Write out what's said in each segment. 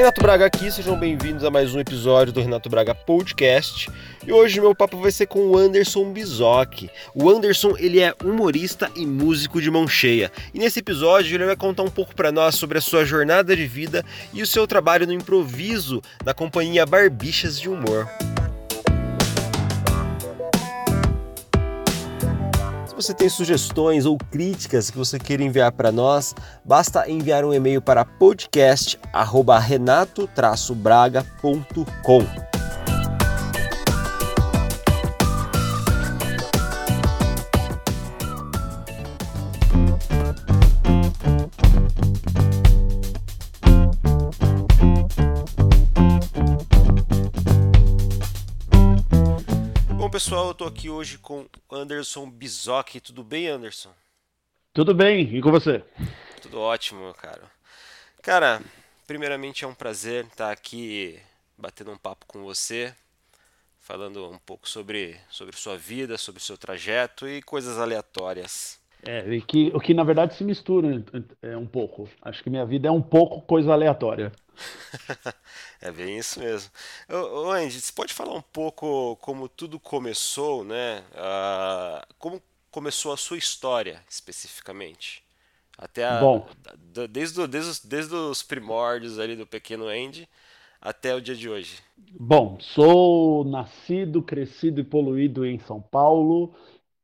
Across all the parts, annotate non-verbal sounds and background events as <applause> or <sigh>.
Renato Braga aqui, sejam bem-vindos a mais um episódio do Renato Braga Podcast. E hoje meu papo vai ser com o Anderson Bizoc. O Anderson, ele é humorista e músico de mão cheia. E nesse episódio ele vai contar um pouco para nós sobre a sua jornada de vida e o seu trabalho no improviso na companhia Barbichas de Humor. Você tem sugestões ou críticas que você queira enviar para nós, basta enviar um e-mail para podcast@renato-braga.com. pessoal, eu tô aqui hoje com Anderson Bizoc. Tudo bem, Anderson? Tudo bem, e com você? Tudo ótimo, cara. Cara, primeiramente é um prazer estar aqui batendo um papo com você, falando um pouco sobre, sobre sua vida, sobre seu trajeto e coisas aleatórias. É, e que, o que na verdade se mistura é um pouco. Acho que minha vida é um pouco coisa aleatória. <laughs> é bem isso mesmo. Ô, Andy, você pode falar um pouco como tudo começou, né? Uh, como começou a sua história especificamente? Até a, Bom, desde, desde, desde os primórdios ali do pequeno Andy até o dia de hoje. Bom, sou nascido, crescido e poluído em São Paulo.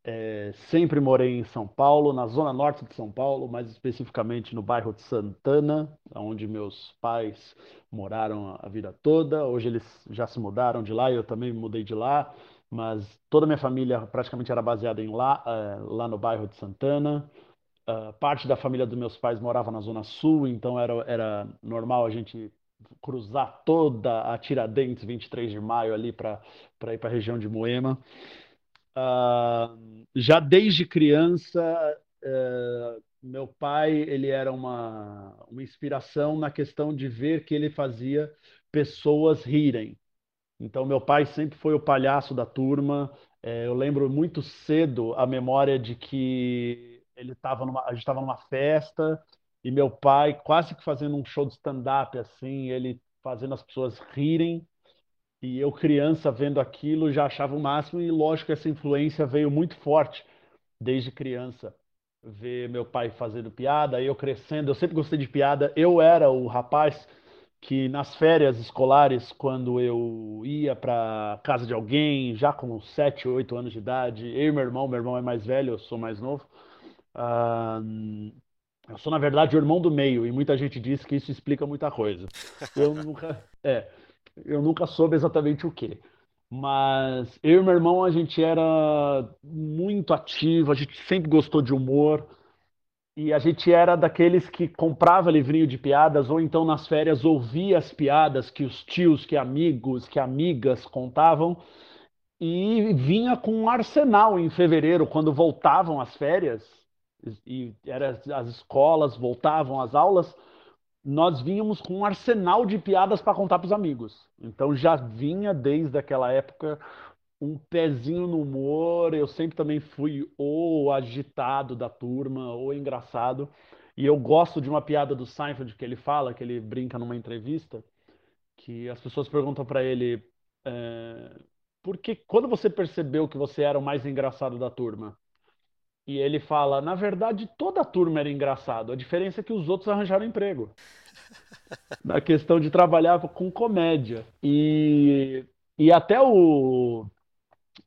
É, sempre morei em São Paulo, na zona norte de São Paulo, mais especificamente no bairro de Santana, onde meus pais moraram a vida toda. Hoje eles já se mudaram de lá, eu também me mudei de lá, mas toda a minha família praticamente era baseada em lá, é, lá no bairro de Santana. Uh, parte da família dos meus pais morava na zona sul, então era, era normal a gente cruzar toda a Tiradentes 23 de maio ali para ir para a região de Moema. Uh, já desde criança, uh, meu pai ele era uma, uma inspiração na questão de ver que ele fazia pessoas rirem. Então, meu pai sempre foi o palhaço da turma. É, eu lembro muito cedo a memória de que ele estava numa, a gente estava numa festa e meu pai quase que fazendo um show de stand-up assim, ele fazendo as pessoas rirem e eu, criança, vendo aquilo, já achava o máximo, e lógico que essa influência veio muito forte desde criança. Ver meu pai fazendo piada, eu crescendo, eu sempre gostei de piada. Eu era o rapaz que nas férias escolares, quando eu ia para casa de alguém, já com 7, 8 anos de idade, eu e meu irmão, meu irmão é mais velho, eu sou mais novo. Uh, eu sou, na verdade, o irmão do meio, e muita gente diz que isso explica muita coisa. Eu nunca. É. Eu nunca soube exatamente o que. Mas eu e meu irmão, a gente era muito ativo, a gente sempre gostou de humor. E a gente era daqueles que comprava livrinho de piadas, ou então nas férias ouvia as piadas que os tios, que amigos, que amigas contavam. E vinha com um arsenal em fevereiro, quando voltavam as férias, e era, as escolas voltavam às aulas nós vínhamos com um arsenal de piadas para contar para os amigos. Então já vinha desde aquela época um pezinho no humor. Eu sempre também fui ou agitado da turma ou engraçado. E eu gosto de uma piada do Seinfeld que ele fala, que ele brinca numa entrevista, que as pessoas perguntam para ele é, quando você percebeu que você era o mais engraçado da turma? E ele fala: na verdade, toda a turma era engraçado. A diferença é que os outros arranjaram emprego. <laughs> Na questão de trabalhar com comédia. E, e até o,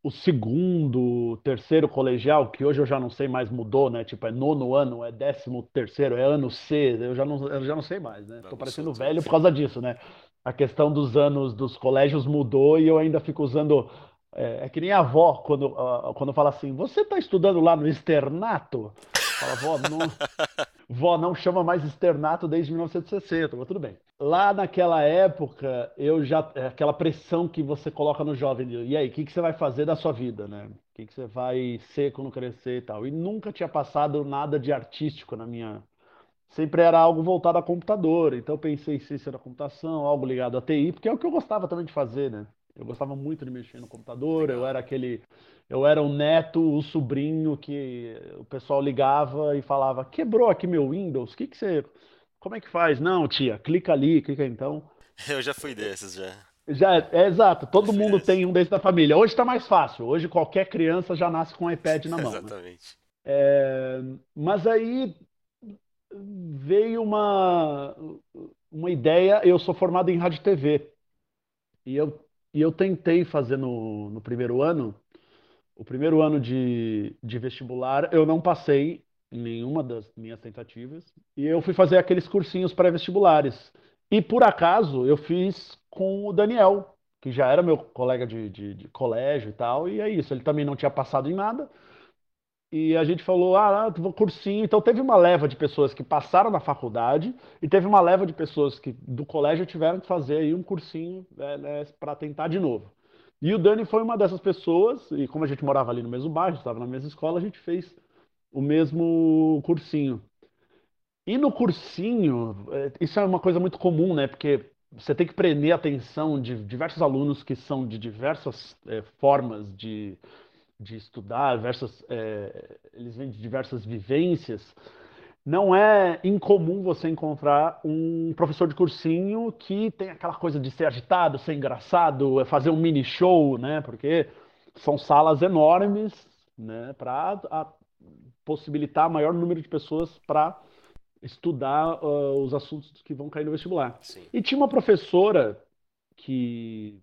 o segundo, terceiro colegial, que hoje eu já não sei mais, mudou, né? Tipo, é nono ano, é décimo terceiro, é ano C, eu já não, eu já não sei mais, né? Tô parecendo velho por causa disso, né? A questão dos anos dos colégios mudou e eu ainda fico usando é, é, que nem a avó, quando, uh, quando fala assim, você está estudando lá no externato? Fala, vó, não, <laughs> vó, não chama mais externato desde 1960, mas tudo bem. Lá naquela época, eu já. É aquela pressão que você coloca no jovem, e aí, o que, que você vai fazer da sua vida, né? O que, que você vai ser quando crescer e tal. E nunca tinha passado nada de artístico na minha. Sempre era algo voltado a computador. Então eu pensei em ciência da computação, algo ligado à TI, porque é o que eu gostava também de fazer, né? Eu gostava muito de mexer no computador, eu era aquele. Eu era o neto, o sobrinho que o pessoal ligava e falava: quebrou aqui meu Windows, o que, que você. Como é que faz? Não, tia, clica ali, clica então. <laughs> Eu já fui desses já. Já é, é exato, todo mundo desses. tem um desses da família. Hoje está mais fácil. Hoje qualquer criança já nasce com um iPad na mão, né? Exatamente. Mas aí veio uma, uma ideia. Eu sou formado em rádio e TV e eu, e eu tentei fazer no, no primeiro ano. O primeiro ano de, de vestibular, eu não passei em nenhuma das minhas tentativas. E eu fui fazer aqueles cursinhos pré-vestibulares. E por acaso eu fiz com o Daniel, que já era meu colega de, de, de colégio e tal. E é isso, ele também não tinha passado em nada. E a gente falou, ah, vou cursinho. Então teve uma leva de pessoas que passaram na faculdade e teve uma leva de pessoas que do colégio tiveram que fazer aí um cursinho para tentar de novo. E o Dani foi uma dessas pessoas, e como a gente morava ali no mesmo bairro, estava na mesma escola, a gente fez o mesmo cursinho. E no cursinho, eh, isso é uma coisa muito comum, né? Porque você tem que prender a atenção de diversos alunos que são de diversas eh, formas de, de estudar, diversas, eh, eles vêm de diversas vivências. Não é incomum você encontrar um professor de cursinho que tem aquela coisa de ser agitado, ser engraçado, é fazer um mini show, né? Porque são salas enormes, né? Para possibilitar maior número de pessoas para estudar uh, os assuntos que vão cair no vestibular. Sim. E tinha uma professora que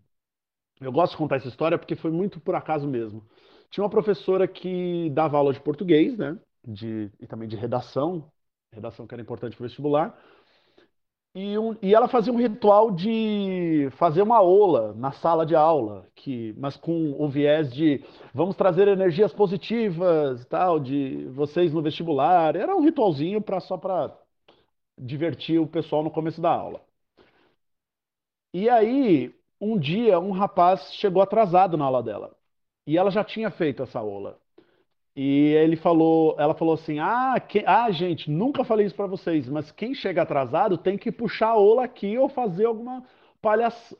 eu gosto de contar essa história porque foi muito por acaso mesmo. Tinha uma professora que dava aula de português, né? De, e também de redação, redação que era importante para o vestibular. E, um, e, ela fazia um ritual de fazer uma aula na sala de aula, que, mas com o viés de vamos trazer energias positivas, tal, de vocês no vestibular. Era um ritualzinho para só para divertir o pessoal no começo da aula. E aí, um dia, um rapaz chegou atrasado na aula dela. E ela já tinha feito essa aula. E ele falou, ela falou assim: "Ah, que, ah, gente, nunca falei isso para vocês, mas quem chega atrasado tem que puxar a ola aqui ou fazer alguma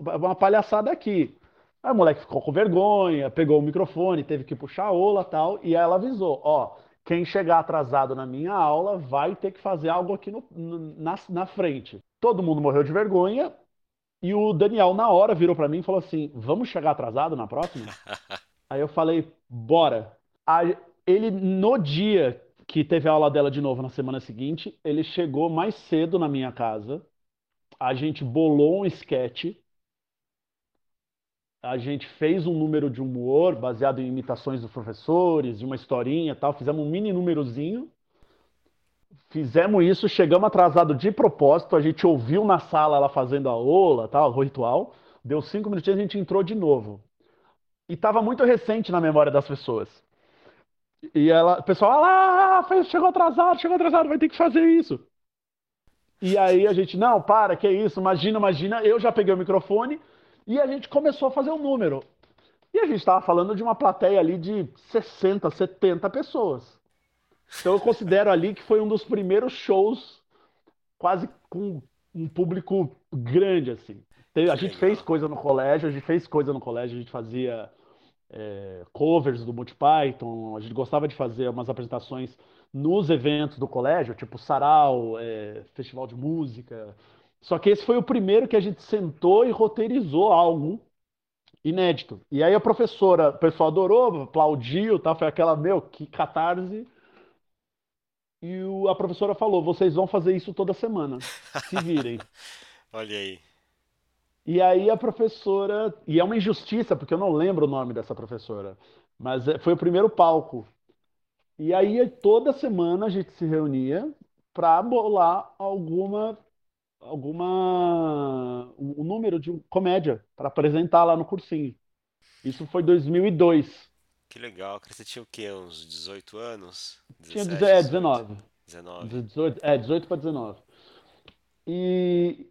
uma palhaçada aqui". Aí o moleque ficou com vergonha, pegou o microfone, teve que puxar a ola, tal, e ela avisou: "Ó, quem chegar atrasado na minha aula vai ter que fazer algo aqui no, na, na frente". Todo mundo morreu de vergonha. E o Daniel, na hora, virou para mim e falou assim: Vamos chegar atrasado na próxima? <laughs> Aí eu falei: Bora. Aí, ele, no dia que teve a aula dela de novo na semana seguinte, ele chegou mais cedo na minha casa. A gente bolou um esquete. A gente fez um número de humor baseado em imitações dos professores, de uma historinha e tal. Fizemos um mini númerozinho. Fizemos isso, chegamos atrasado de propósito. A gente ouviu na sala ela fazendo a aula, tal, o ritual. Deu cinco minutinhos, a gente entrou de novo. E estava muito recente na memória das pessoas. E ela, o pessoal, ah lá, chegou atrasado, chegou atrasado, vai ter que fazer isso. E aí a gente, não, para, que isso, imagina, imagina. Eu já peguei o microfone e a gente começou a fazer um número. E a gente estava falando de uma plateia ali de 60, 70 pessoas. Então eu considero ali que foi um dos primeiros shows quase com um público grande, assim. Que A gente fez coisa no colégio, a gente fez coisa no colégio, a gente fazia é, covers do Monty Python, a gente gostava de fazer umas apresentações nos eventos do colégio, tipo sarau, é, festival de música. Só que esse foi o primeiro que a gente sentou e roteirizou algo inédito. E aí a professora, o pessoal adorou, aplaudiu, tá? Foi aquela, meu, que catarse. E o- a professora falou: vocês vão fazer isso toda semana. Se virem. <laughs> Olha aí. E aí a professora, e é uma injustiça, porque eu não lembro o nome dessa professora, mas é- foi o primeiro palco. E aí toda semana a gente se reunia para bolar alguma alguma um um número de comédia para apresentar lá no cursinho. Isso foi 2002. Que legal. Você tinha o quê? Uns 18 anos? Tinha 17, deze- é, 18? 19. 19. 18, é, 18 para 19. E,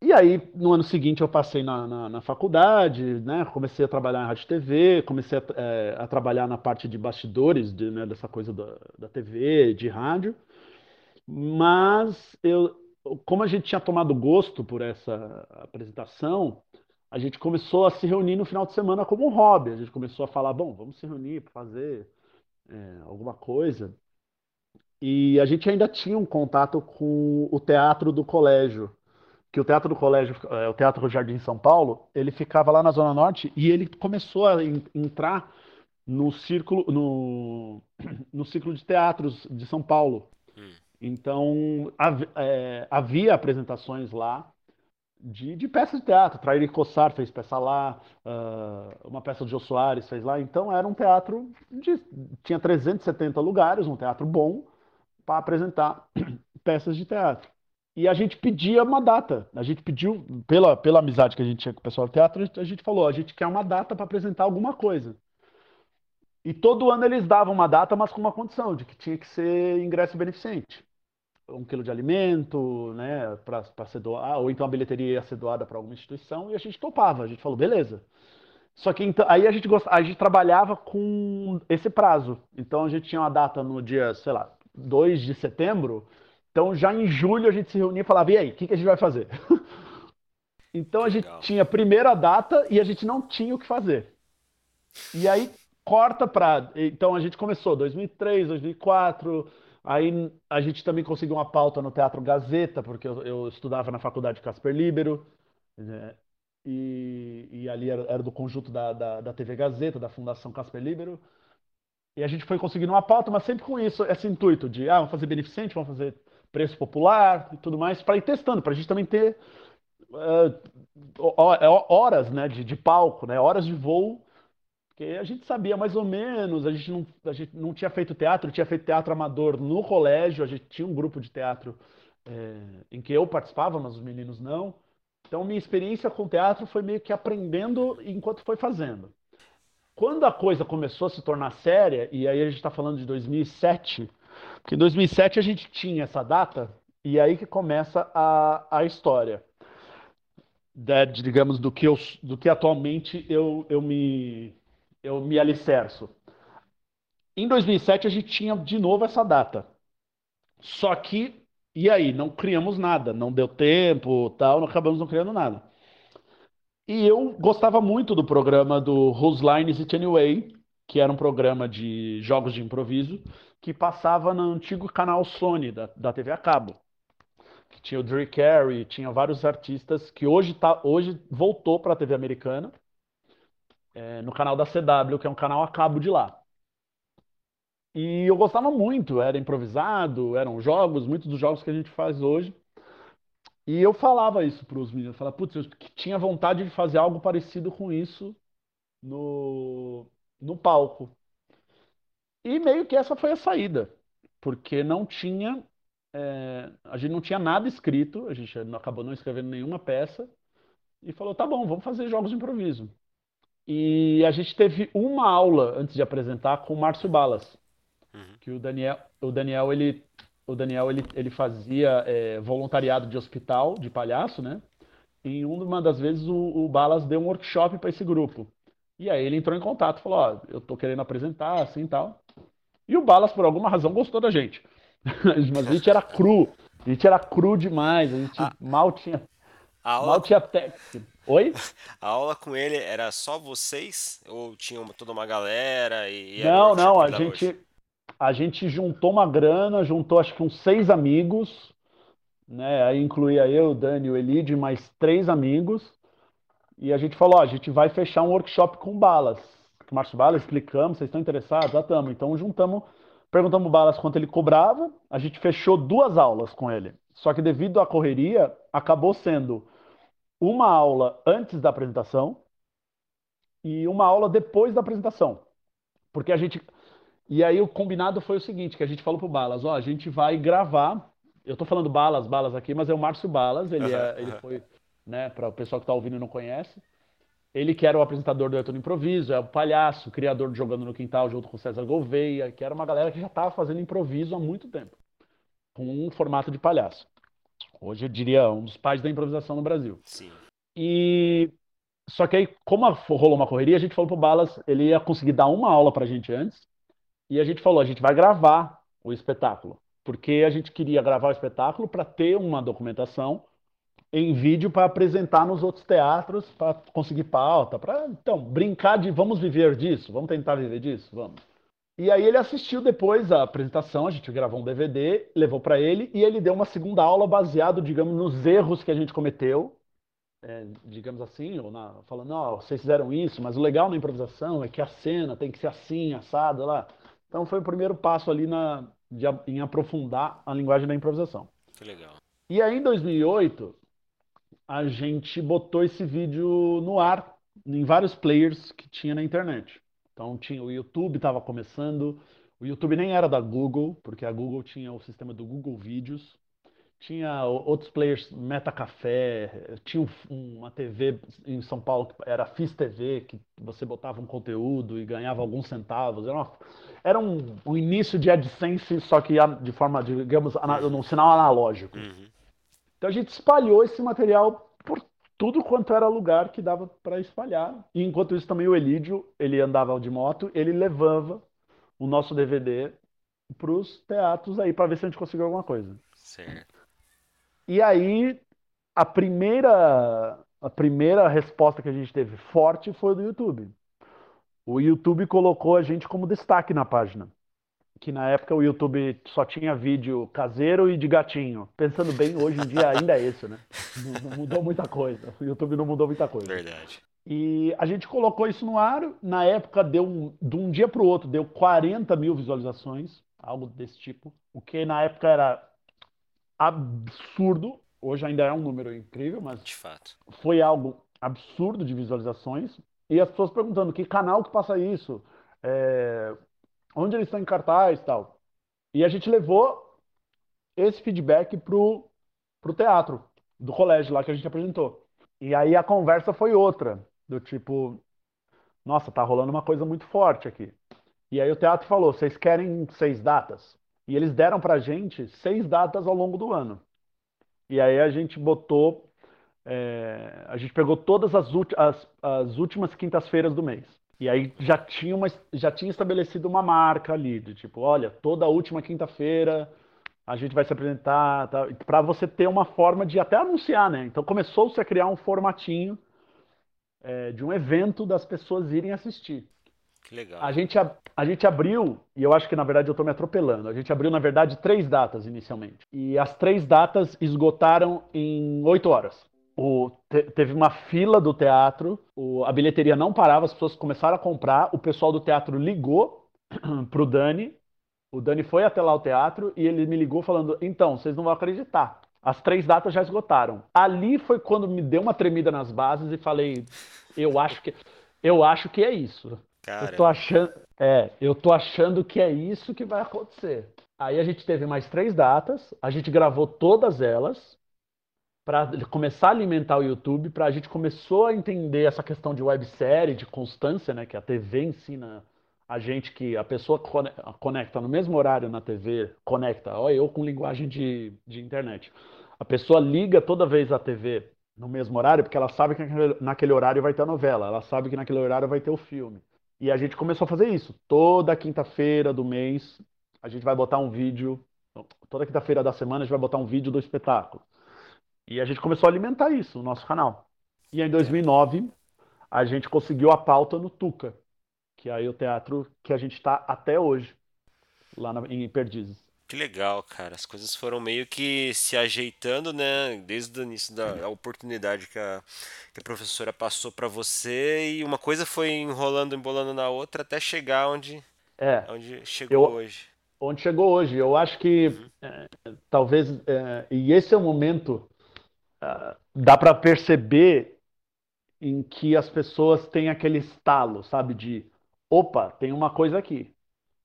e aí, no ano seguinte, eu passei na, na, na faculdade, né? Comecei a trabalhar em rádio TV, comecei a, é, a trabalhar na parte de bastidores, de, né, dessa coisa da, da TV, de rádio. Mas eu, como a gente tinha tomado gosto por essa apresentação, a gente começou a se reunir no final de semana como um hobby. A gente começou a falar, bom, vamos se reunir para fazer é, alguma coisa. E a gente ainda tinha um contato com o teatro do colégio. Que o Teatro do Colégio, é, o Teatro do Jardim São Paulo, ele ficava lá na Zona Norte e ele começou a entrar no círculo, no, <clears throat> no círculo de teatros de São Paulo. Hum. Então, é, havia apresentações lá de, de peças de teatro. Trair Cossar fez peça lá, uh, uma peça de Jô Soares fez lá. Então, era um teatro, de, tinha 370 lugares, um teatro bom, para apresentar <clears throat> peças de teatro. E a gente pedia uma data. A gente pediu, pela, pela amizade que a gente tinha com o pessoal do teatro, a gente falou: a gente quer uma data para apresentar alguma coisa. E todo ano eles davam uma data, mas com uma condição, de que tinha que ser ingresso beneficente. Um quilo de alimento, né, para ser doado, ou então a bilheteria ia ser doada para alguma instituição, e a gente topava. A gente falou: beleza. Só que então, aí a gente, gost... a gente trabalhava com esse prazo. Então a gente tinha uma data no dia, sei lá, 2 de setembro então, já em julho, a gente se reunia e falava: e aí, o que, que a gente vai fazer? <laughs> então, a gente Legal. tinha a primeira data e a gente não tinha o que fazer. E aí, corta para. Então, a gente começou 2003, 2004. Aí, a gente também conseguiu uma pauta no Teatro Gazeta, porque eu, eu estudava na faculdade Casper Libero. Né? E, e, ali era, era do conjunto da, da, da, TV Gazeta, da Fundação Casper Libero. E a gente foi conseguindo uma pauta, mas sempre com isso, esse intuito de, ah, vamos fazer beneficente, vamos fazer preço popular e tudo mais, para ir testando, para a gente também ter uh, horas né, de, de, palco, né, horas de voo, porque a gente sabia mais ou menos, a gente, não, a gente não tinha feito teatro, tinha feito teatro amador no colégio, a gente tinha um grupo de teatro é, em que eu participava, mas os meninos não. Então, minha experiência com teatro foi meio que aprendendo enquanto foi fazendo. Quando a coisa começou a se tornar séria, e aí a gente está falando de 2007, porque em 2007 a gente tinha essa data, e aí que começa a, a história. Digamos, do que, eu, do que atualmente eu, eu, me, eu me alicerço. Em 2007 a gente tinha de novo essa data. Só que, e aí? Não criamos nada, não deu tempo, tal, não acabamos não criando nada. E eu gostava muito do programa do Whose Line Is It Anyway, que era um programa de jogos de improviso, que passava no antigo canal Sony da, da TV a cabo. Que tinha o Drew Carey, tinha vários artistas que hoje, tá, hoje voltou para a TV americana, é, no canal da CW, que é um canal a cabo de lá. E eu gostava muito, era improvisado, eram jogos, muitos dos jogos que a gente faz hoje. E eu falava isso para os meninos, falava, putz, eu tinha vontade de fazer algo parecido com isso no, no palco. E meio que essa foi a saída, porque não tinha, é, a gente não tinha nada escrito, a gente acabou não escrevendo nenhuma peça, e falou, tá bom, vamos fazer jogos de improviso. E a gente teve uma aula antes de apresentar com o Márcio Balas, uhum. que o Daniel, o Daniel ele, o Daniel ele, ele fazia é, voluntariado de hospital, de palhaço, né? E uma das vezes o, o Balas deu um workshop para esse grupo. E aí ele entrou em contato, falou, ó, eu tô querendo apresentar, assim e tal. E o Balas, por alguma razão, gostou da gente. <laughs> Mas a gente era cru. A gente era cru demais. A gente ah, mal tinha. Aula... Mal tinha técnica. Oi? <laughs> A aula com ele era só vocês? Ou tinha toda uma galera? E não, não. A gente, a gente juntou uma grana, juntou acho que uns seis amigos. Né? Aí incluía eu, o Dani, o Elide, mais três amigos. E a gente falou: ó, a gente vai fechar um workshop com balas Márcio Balas, explicamos, vocês estão interessados? Já estamos. Então juntamos, perguntamos o Balas quanto ele cobrava, a gente fechou duas aulas com ele. Só que devido à correria, acabou sendo uma aula antes da apresentação e uma aula depois da apresentação. Porque a gente. E aí o combinado foi o seguinte: que a gente falou pro Balas, ó, a gente vai gravar. Eu tô falando Balas, Balas aqui, mas é o Márcio Balas, ele, é, ele foi, né, para o pessoal que tá ouvindo e não conhece. Ele que era o apresentador do Eto no Improviso, é o palhaço, criador de Jogando no Quintal junto com César Gouveia, que era uma galera que já estava fazendo improviso há muito tempo, com um formato de palhaço. Hoje eu diria um dos pais da improvisação no Brasil. Sim. E só que aí, como rolou uma correria, a gente falou pro Balas, ele ia conseguir dar uma aula pra gente antes, e a gente falou, a gente vai gravar o espetáculo, porque a gente queria gravar o espetáculo para ter uma documentação em vídeo para apresentar nos outros teatros, para conseguir pauta, para então brincar de vamos viver disso, vamos tentar viver disso, vamos. E aí ele assistiu depois a apresentação, a gente gravou um DVD, levou para ele e ele deu uma segunda aula baseado, digamos, nos erros que a gente cometeu, é, digamos assim, ou na, falando, não, vocês fizeram isso, mas o legal na improvisação é que a cena tem que ser assim, assada lá. Então foi o primeiro passo ali na, de, em aprofundar a linguagem da improvisação. Que legal. E aí em 2008 a gente botou esse vídeo no ar em vários players que tinha na internet. Então tinha o YouTube estava começando, o YouTube nem era da Google, porque a Google tinha o sistema do Google Vídeos. Tinha outros players, Meta Café, tinha uma TV em São Paulo que era Fiz TV, que você botava um conteúdo e ganhava alguns centavos. Era, uma, era um, um, início de AdSense, só que de forma, digamos, num sinal analógico. Uhum. Então a gente espalhou esse material por tudo quanto era lugar que dava para espalhar. E enquanto isso também o Elídio, ele andava de moto, ele levava o nosso DVD para os teatros aí para ver se a gente conseguiu alguma coisa. Certo. E aí a primeira a primeira resposta que a gente teve forte foi do YouTube. O YouTube colocou a gente como destaque na página que na época o YouTube só tinha vídeo caseiro e de gatinho. Pensando bem, hoje em dia ainda é isso, né? Não, não, mudou muita coisa. O YouTube não mudou muita coisa. Verdade. E a gente colocou isso no ar. Na época, deu um, de um dia para o outro, deu 40 mil visualizações, algo desse tipo. O que na época era absurdo. Hoje ainda é um número incrível, mas de fato. foi algo absurdo de visualizações. E as pessoas perguntando que canal que passa isso. É, onde eles estão em cartaz e tal. E a gente levou esse feedback pro, pro teatro do colégio lá que a gente apresentou. E aí a conversa foi outra, do tipo, nossa, tá rolando uma coisa muito forte aqui. E aí o teatro falou, vocês querem seis datas? E eles deram pra gente seis datas ao longo do ano. E aí a gente botou, é, a gente pegou todas as, as, as últimas quintas-feiras do mês. E aí já tinha, uma, já tinha estabelecido uma marca ali, de tipo, olha, toda última quinta-feira a gente vai se apresentar, tá, para você ter uma forma de até anunciar, né? Então começou-se a criar um formatinho é, de um evento das pessoas irem assistir. Que legal. A gente, a, a gente abriu, e eu acho que na verdade eu estou me atropelando, a gente abriu na verdade três datas inicialmente. E as três datas esgotaram em oito horas. O, te, teve uma fila do teatro, o, a bilheteria não parava, as pessoas começaram a comprar, o pessoal do teatro ligou <clears throat> pro Dani, o Dani foi até lá o teatro e ele me ligou falando: então, vocês não vão acreditar. As três datas já esgotaram. Ali foi quando me deu uma tremida nas bases e falei: eu acho que, eu acho que é isso. Cara. Eu tô achando, é, eu tô achando que é isso que vai acontecer. Aí a gente teve mais três datas, a gente gravou todas elas para começar a alimentar o YouTube, para a gente começou a entender essa questão de websérie, de constância, né, que a TV ensina a gente que a pessoa conecta no mesmo horário na TV, conecta, olha eu com linguagem de, de internet. A pessoa liga toda vez a TV no mesmo horário, porque ela sabe que naquele horário vai ter a novela, ela sabe que naquele horário vai ter o filme. E a gente começou a fazer isso. Toda quinta-feira do mês, a gente vai botar um vídeo, toda quinta-feira da semana a gente vai botar um vídeo do espetáculo. E a gente começou a alimentar isso no nosso canal. E em 2009, a gente conseguiu a pauta no Tuca, que é aí o teatro que a gente está até hoje, lá na, em Perdizes. Que legal, cara. As coisas foram meio que se ajeitando, né? Desde o início da oportunidade que a, que a professora passou para você e uma coisa foi enrolando, embolando na outra até chegar onde, é, onde chegou eu, hoje. Onde chegou hoje. Eu acho que uhum. é, talvez. É, e esse é o momento uh, dá para perceber em que as pessoas têm aquele estalo, sabe, de opa, tem uma coisa aqui.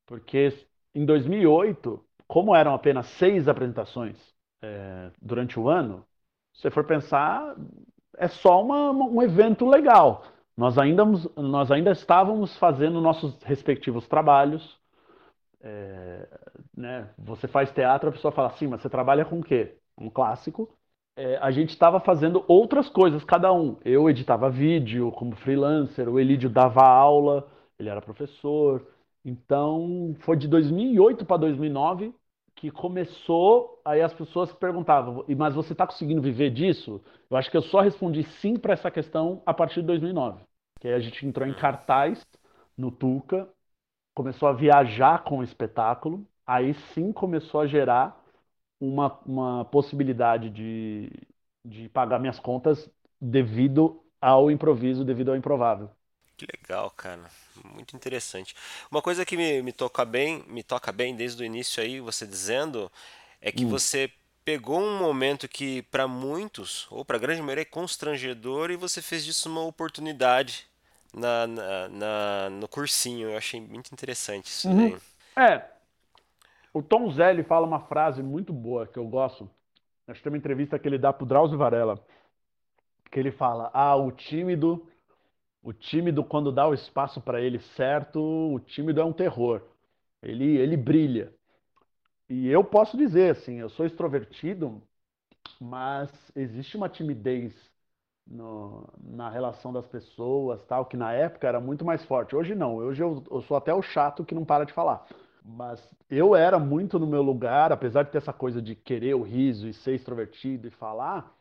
Porque em 2008, como eram apenas seis apresentações é, durante o ano, se for pensar, é só uma, um evento legal. Nós ainda, nós ainda estávamos fazendo nossos respectivos trabalhos. É, né? Você faz teatro, a pessoa fala assim, mas você trabalha com o quê? Um clássico é, a gente estava fazendo outras coisas, cada um. Eu editava vídeo como freelancer, o Elídio dava aula, ele era professor. Então, foi de 2008 para 2009 que começou, aí as pessoas perguntavam, mas você está conseguindo viver disso? Eu acho que eu só respondi sim para essa questão a partir de 2009. Que aí a gente entrou em cartaz no Tuca, começou a viajar com o espetáculo, aí sim começou a gerar uma, uma possibilidade de, de pagar minhas contas devido ao improviso, devido ao improvável. Que legal, cara. Muito interessante. Uma coisa que me, me toca bem, me toca bem desde o início aí, você dizendo, é que Hum. você pegou um momento que para muitos, ou para a grande maioria, é constrangedor e você fez disso uma oportunidade na, na, na- no cursinho. Eu achei muito interessante isso Uhum. daí. É, o Tom Zé ele fala uma frase muito boa que eu gosto. Acho que tem uma entrevista que ele dá pro Drauzio Varela, que ele fala: Ah, o tímido, o tímido quando dá o espaço para ele certo, o tímido é um terror. Ele, ele brilha. E eu posso dizer assim, eu sou extrovertido, mas existe uma timidez no- na relação das pessoas, tal, que na época era muito mais forte. Hoje não, hoje eu, eu sou até o chato que não para de falar. Mas eu era muito no meu lugar, apesar de ter essa coisa de querer o riso e ser extrovertido e falar,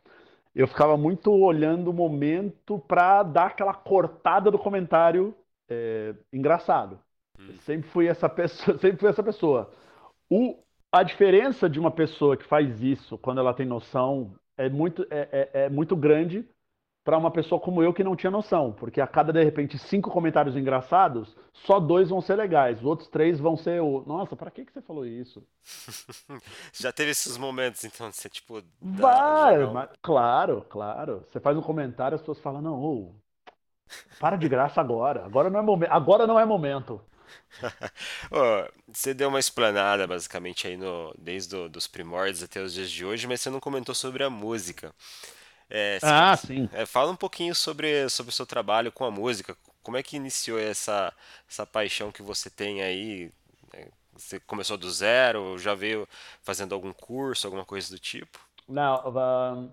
eu ficava muito olhando o momento para dar aquela cortada do comentário é, engraçado. Eu sempre fui essa pessoa, <laughs> sempre fui essa pessoa. O, a diferença de uma pessoa que faz isso quando ela tem noção é muito, é, é- é muito grande para uma pessoa como eu que não tinha noção, porque a cada de repente cinco comentários engraçados, só dois vão ser legais, os outros três vão ser o, nossa, para que que você falou isso? <laughs> Já teve esses momentos, então, de você, tipo, Vai, mas, claro, claro. Você faz um comentário, as pessoas falam, não, ô, para de graça agora, agora não é momento, agora não é momento. <laughs> Você deu uma explanada, basicamente, aí no, desde o, dos primórdios até os dias de hoje, mas você não comentou sobre a música. É, se- Ah, sim. é, fala um pouquinho sobre, sobre o seu trabalho com a música. Como é que iniciou essa, essa paixão que você tem aí? É, Você começou do zero, já veio fazendo algum curso, alguma coisa do tipo? Não,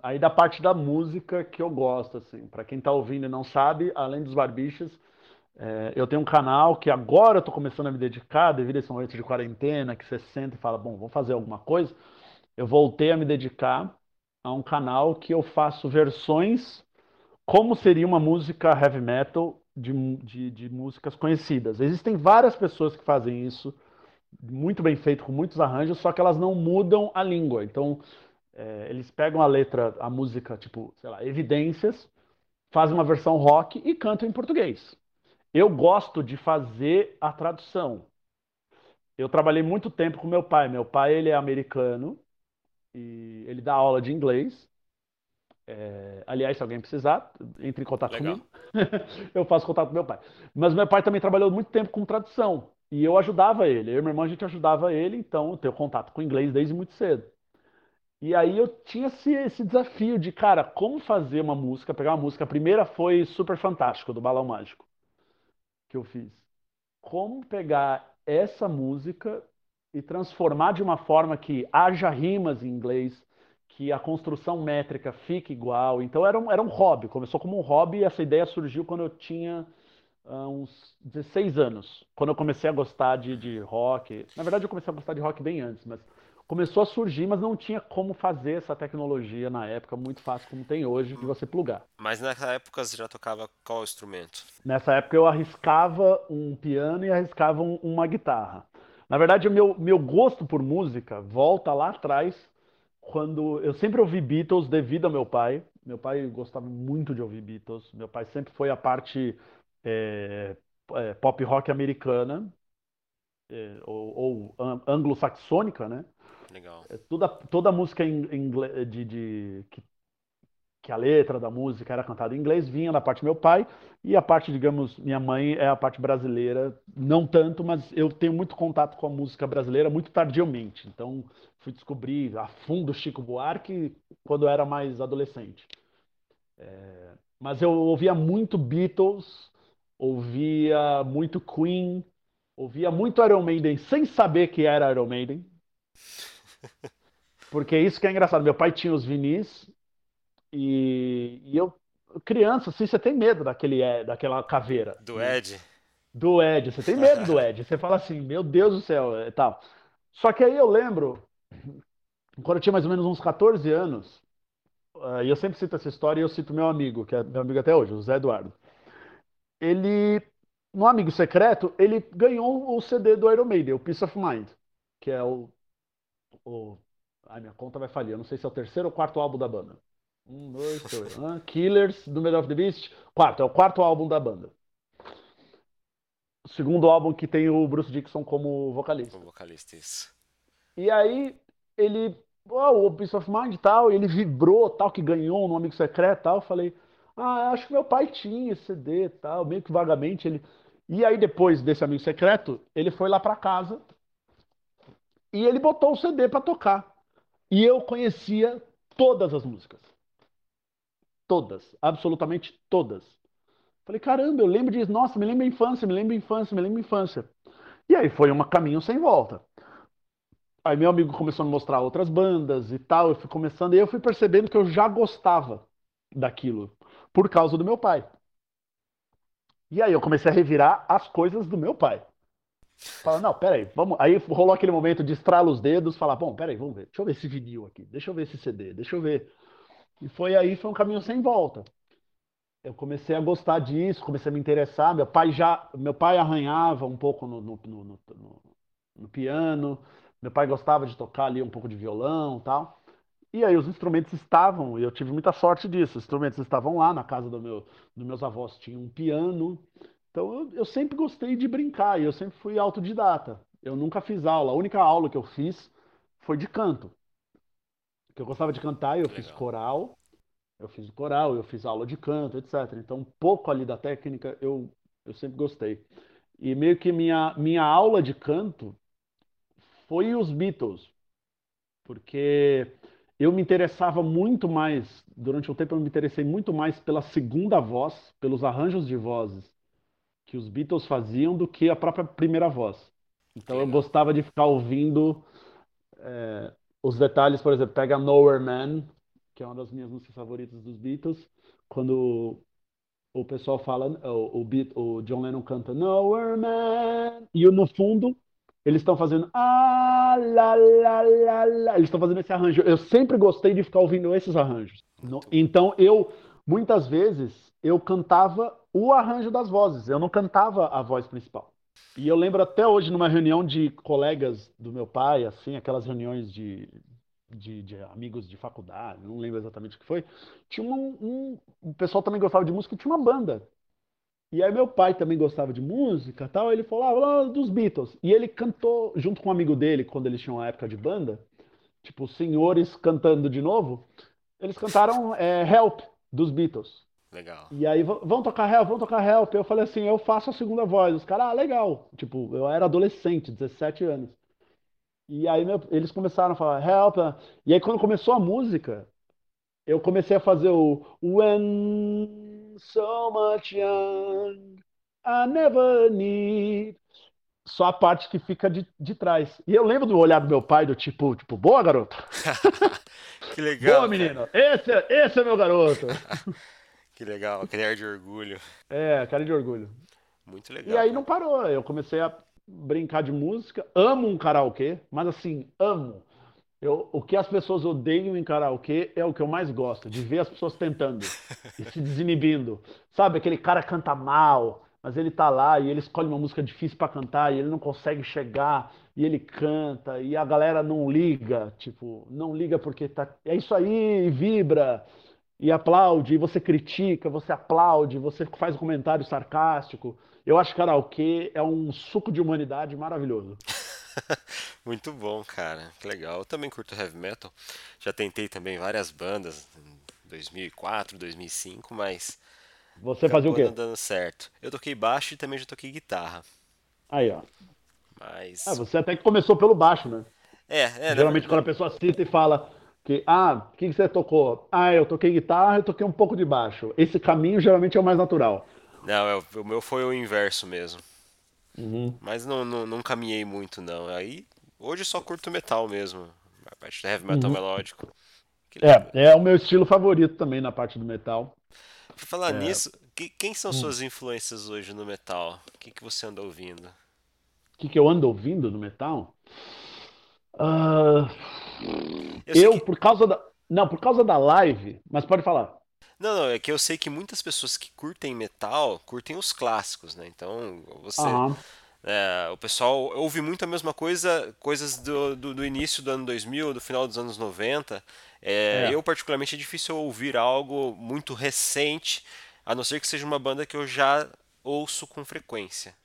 aí da parte da música que eu gosto, assim, para quem tá ouvindo e não sabe, além dos Barbichas, é, eu tenho um canal que agora eu tô começando a me dedicar, devido a esse momento de quarentena, que você senta e fala, bom, vou fazer alguma coisa. Eu voltei a me dedicar a um canal que eu faço versões como seria uma música heavy metal de, de, de músicas conhecidas. Existem várias pessoas que fazem isso, muito bem feito, com muitos arranjos, só que elas não mudam a língua. Então, é, eles pegam a letra, a música, tipo, sei lá, Evidências, fazem uma versão rock e cantam em português. Eu gosto de fazer a tradução. Eu trabalhei muito tempo com meu pai. Meu pai, ele é americano e ele dá aula de inglês. É, aliás, se alguém precisar, entre em contato Legal. comigo. <laughs> eu faço contato com meu pai. Mas meu pai também trabalhou muito tempo com tradução. E eu ajudava ele. Eu e meu irmão, a gente ajudava ele, então eu tenho contato com inglês desde muito cedo. E aí eu tinha esse, esse desafio de, cara, como fazer uma música, pegar uma música. A primeira foi Super Fantástico, do Balão Mágico, que eu fiz. Como pegar essa música e transformar de uma forma que haja rimas em inglês, que a construção métrica fique igual. Então era um, era um hobby, começou como um hobby e essa ideia surgiu quando eu tinha ah, uns 16 anos, quando eu comecei a gostar de, de rock. Na verdade, eu comecei a gostar de rock bem antes, mas começou a surgir, mas não tinha como fazer essa tecnologia na época muito fácil como tem hoje de você plugar. Mas nessa época você já tocava qual instrumento? Nessa época eu arriscava um piano e arriscava um- uma guitarra. Na verdade, o meu, meu gosto por música volta lá atrás, quando eu sempre ouvi Beatles devido ao meu pai. Meu pai gostava muito de ouvir Beatles. Meu pai sempre foi a parte é, é, pop rock americana, é, ou, ou an- anglo-saxônica, né? Legal. É, Toda, toda música em inglês, de, de- que que a letra da música era cantada em inglês, vinha da parte do meu pai, e a parte, digamos, minha mãe é a parte brasileira, não tanto, mas eu tenho muito contato com a música brasileira muito tardiamente. Então, fui descobrir a fundo Chico Buarque quando eu era mais adolescente. Mas eu ouvia muito Beatles, ouvia muito Queen, ouvia muito Iron Maiden sem saber que era Iron Maiden, <laughs> porque é isso que é engraçado. Meu pai tinha os vinis E, e eu, criança, assim, você tem medo daquele, é, daquela caveira, Do? Ed? Do Ed, você tem medo do Ed. Você fala assim, meu Deus do céu, e tal. Só que aí eu lembro, quando eu tinha mais ou menos uns 14 anos, ah, e eu sempre cito essa história e eu cito meu amigo, que é meu amigo até hoje, o Zé Eduardo. Ele no Amigo Secreto, ele ganhou o CD do Iron Maiden, o Peace of Mind, que é o, o. Ai, minha conta vai falhar. Eu não sei se é o terceiro ou quarto álbum da banda. Um, dois, três. Ah, Killers, do Middle of the Beast. Quarto, é o quarto álbum da banda. O segundo álbum que tem o Bruce Dixon como vocalista. Como vocalista, isso. E aí, ele. Oh, o Peace of Mind e tal, ele vibrou, tal, que ganhou no Amigo Secreto e tal. Eu falei, ah, acho que meu pai tinha esse CD e tal, meio que vagamente ele. E aí, depois desse Amigo Secreto, ele foi lá pra casa e ele botou o CD pra tocar. E eu conhecia todas as músicas. Todas, absolutamente todas. Falei, caramba, eu lembro disso. Nossa, me lembro infância, me lembro infância, me lembro infância. E aí foi um caminho sem volta. Aí meu amigo começou a me mostrar outras bandas e tal, eu fui começando, e eu fui percebendo que eu já gostava daquilo, por causa do meu pai. E aí eu comecei a revirar as coisas do meu pai. Fala, não, peraí, vamos. Aí rolou aquele momento de estralar os dedos, falar, bom, peraí, vamos ver, deixa eu ver esse vinil aqui, deixa eu ver esse CD, deixa eu ver. E foi aí, foi um caminho sem volta. Eu comecei a gostar disso, comecei a me interessar. Meu pai já, meu pai arranhava um pouco no, no, no, no piano, meu pai gostava de tocar ali um pouco de violão, tal. E aí os instrumentos estavam, e eu tive muita sorte disso. Os instrumentos estavam lá na casa do meu, dos meus avós, tinha um piano. Então eu, eu sempre gostei de brincar e eu sempre fui autodidata. Eu nunca fiz aula. A única aula que eu fiz foi de canto. Que eu gostava de cantar, eu Legal. fiz coral, eu fiz coral, eu fiz aula de canto, etc. Então, um pouco ali da técnica eu, eu sempre gostei. E meio que minha, minha aula de canto foi os Beatles, porque eu me interessava muito mais, durante um tempo eu me interessei muito mais pela segunda voz, pelos arranjos de vozes que os Beatles faziam do que a própria primeira voz. Então eu gostava de ficar ouvindo é, os detalhes, por exemplo, pega Nowhere Man, que é uma das minhas músicas favoritas dos Beatles, quando o pessoal fala, o, o, Beat- o John Lennon canta Nowhere Man, e no fundo eles estão fazendo ah, lá, lá, lá. Eles estão fazendo esse arranjo. Eu sempre gostei de ficar ouvindo esses arranjos. Então eu, muitas vezes, eu cantava o arranjo das vozes. Eu não cantava a voz principal. E eu lembro até hoje numa reunião de colegas do meu pai, assim, aquelas reuniões de, de, de amigos de faculdade, não lembro exatamente o que foi. Tinha um, um, o pessoal também gostava de música, e tinha uma banda. E aí meu pai também gostava de música, tal, ele falava ah, dos Beatles. E ele cantou junto com um amigo dele, quando eles tinham uma época de banda, tipo, senhores cantando de novo, eles cantaram é, Help dos Beatles. Legal. E aí, "V- vão tocar Help, vão tocar Help. Eu falei assim, eu faço a segunda voz. Os caras, ah, legal. Tipo, eu era adolescente, 17 anos. E aí meu- eles começaram a falar Help. E aí quando começou a música, eu comecei a fazer o When so much young, I never need. Só a parte que fica de, de trás. E eu lembro do olhar do meu pai, do tipo, tipo, boa, garoto. <laughs> Que legal. Boa, cara. menino. Esse, é- esse é meu garoto. <laughs> Que legal, aquele ar de orgulho. É, cara de orgulho. Muito E legal. aí cara. não parou. Eu comecei a brincar de música. Amo um karaokê, mas assim, amo. Eu, o que as pessoas odeiam em karaokê é o que eu mais gosto, de ver as pessoas tentando e se desinibindo. Sabe, aquele cara canta mal, mas ele tá lá e ele escolhe uma música difícil pra cantar e ele não consegue chegar e ele canta e a galera não liga, tipo, não liga porque tá, é isso aí, e vibra e aplaude, e você critica, você aplaude, você faz um comentário sarcástico. Eu acho que karaokê é um suco de humanidade maravilhoso. <laughs> Muito bom, cara. Que legal. Eu também curto heavy metal. Já tentei também várias bandas em 2004, 2005, mas Você fazia o não quê? dando certo. Eu toquei baixo e também já toquei guitarra, Aí, ó. Ah, mas você até que começou pelo baixo, né? é, é, na Geralmente quando a pessoa cita e fala que, ah, o que você tocou? Ah, eu toquei guitarra, eu toquei um pouco de baixo. Esse caminho geralmente é o mais natural. não, é, o meu foi o inverso mesmo. Uhum. Mas não, não, não caminhei muito não. Aí hoje só curto metal mesmo, a parte do heavy metal Uhum. melódico. Que legal. É, é o meu estilo favorito também na parte do metal. Por falar É, nisso, que- quem são hum. suas influências hoje no metal? O que que você anda ouvindo? O que que eu ando ouvindo no metal? Ah, Eu eu, que por causa da. Não, por causa da live, mas pode falar. Não, não, é que eu sei que muitas pessoas que curtem metal curtem os clássicos, né? Então, você. Aham. é, o pessoal ouve muito a mesma coisa, coisas do, do, do início do ano 2000, do final dos anos 90. É, É. eu, particularmente, é difícil ouvir algo muito recente, a não ser que seja uma banda que eu já ouço com frequência.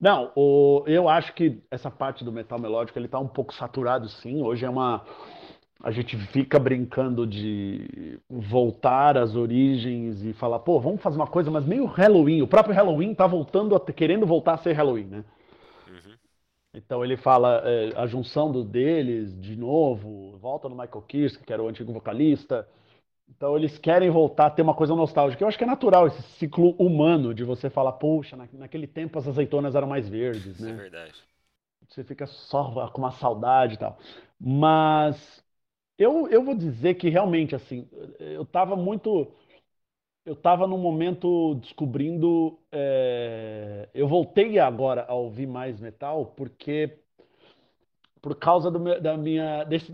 Não, o, eu acho que essa parte do metal melódico ele tá um pouco saturado, sim. Hoje é uma. A gente fica brincando de voltar às origens e falar, pô, vamos fazer uma coisa, mas meio Halloween. O próprio Halloween tá voltando, a, querendo voltar a ser Halloween, né? Uhum. Então ele fala é, a junção do, deles de novo, volta no Michael Kiske, que era o antigo vocalista. Então eles querem voltar a ter uma coisa nostálgica. Eu acho que é natural esse ciclo humano de você falar, poxa, na, naquele tempo as azeitonas eram mais verdes, Isso é né? verdade. Você fica só com uma saudade e tal. Mas eu, eu vou dizer que realmente, assim, eu tava muito. Eu tava num momento descobrindo. é, eu voltei agora a ouvir mais metal porque por causa do da minha, desse,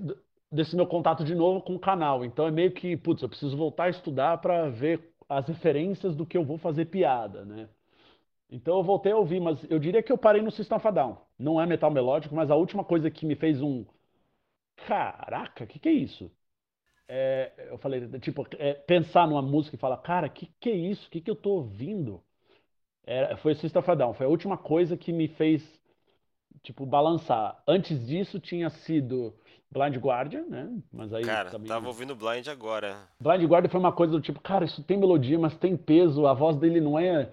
desse meu contato de novo com o canal. Então é meio que, putz, eu preciso voltar a estudar para ver as referências do que eu vou fazer piada, né? Então eu voltei a ouvir, mas eu diria que eu parei no System of a Down. Não é metal melódico, mas a última coisa que me fez um caraca, o que que é isso? É, eu falei, tipo, é, pensar numa música e falar, cara, que que é isso? O que que eu tô ouvindo? É, foi System of a Down, foi a última coisa que me fez, tipo, balançar. Antes disso tinha sido Blind Guardian, né? Mas aí Cara, tava também. ouvindo Blind agora. Blind Guardian foi uma coisa do tipo, cara, isso tem melodia, mas tem peso, a voz dele não é.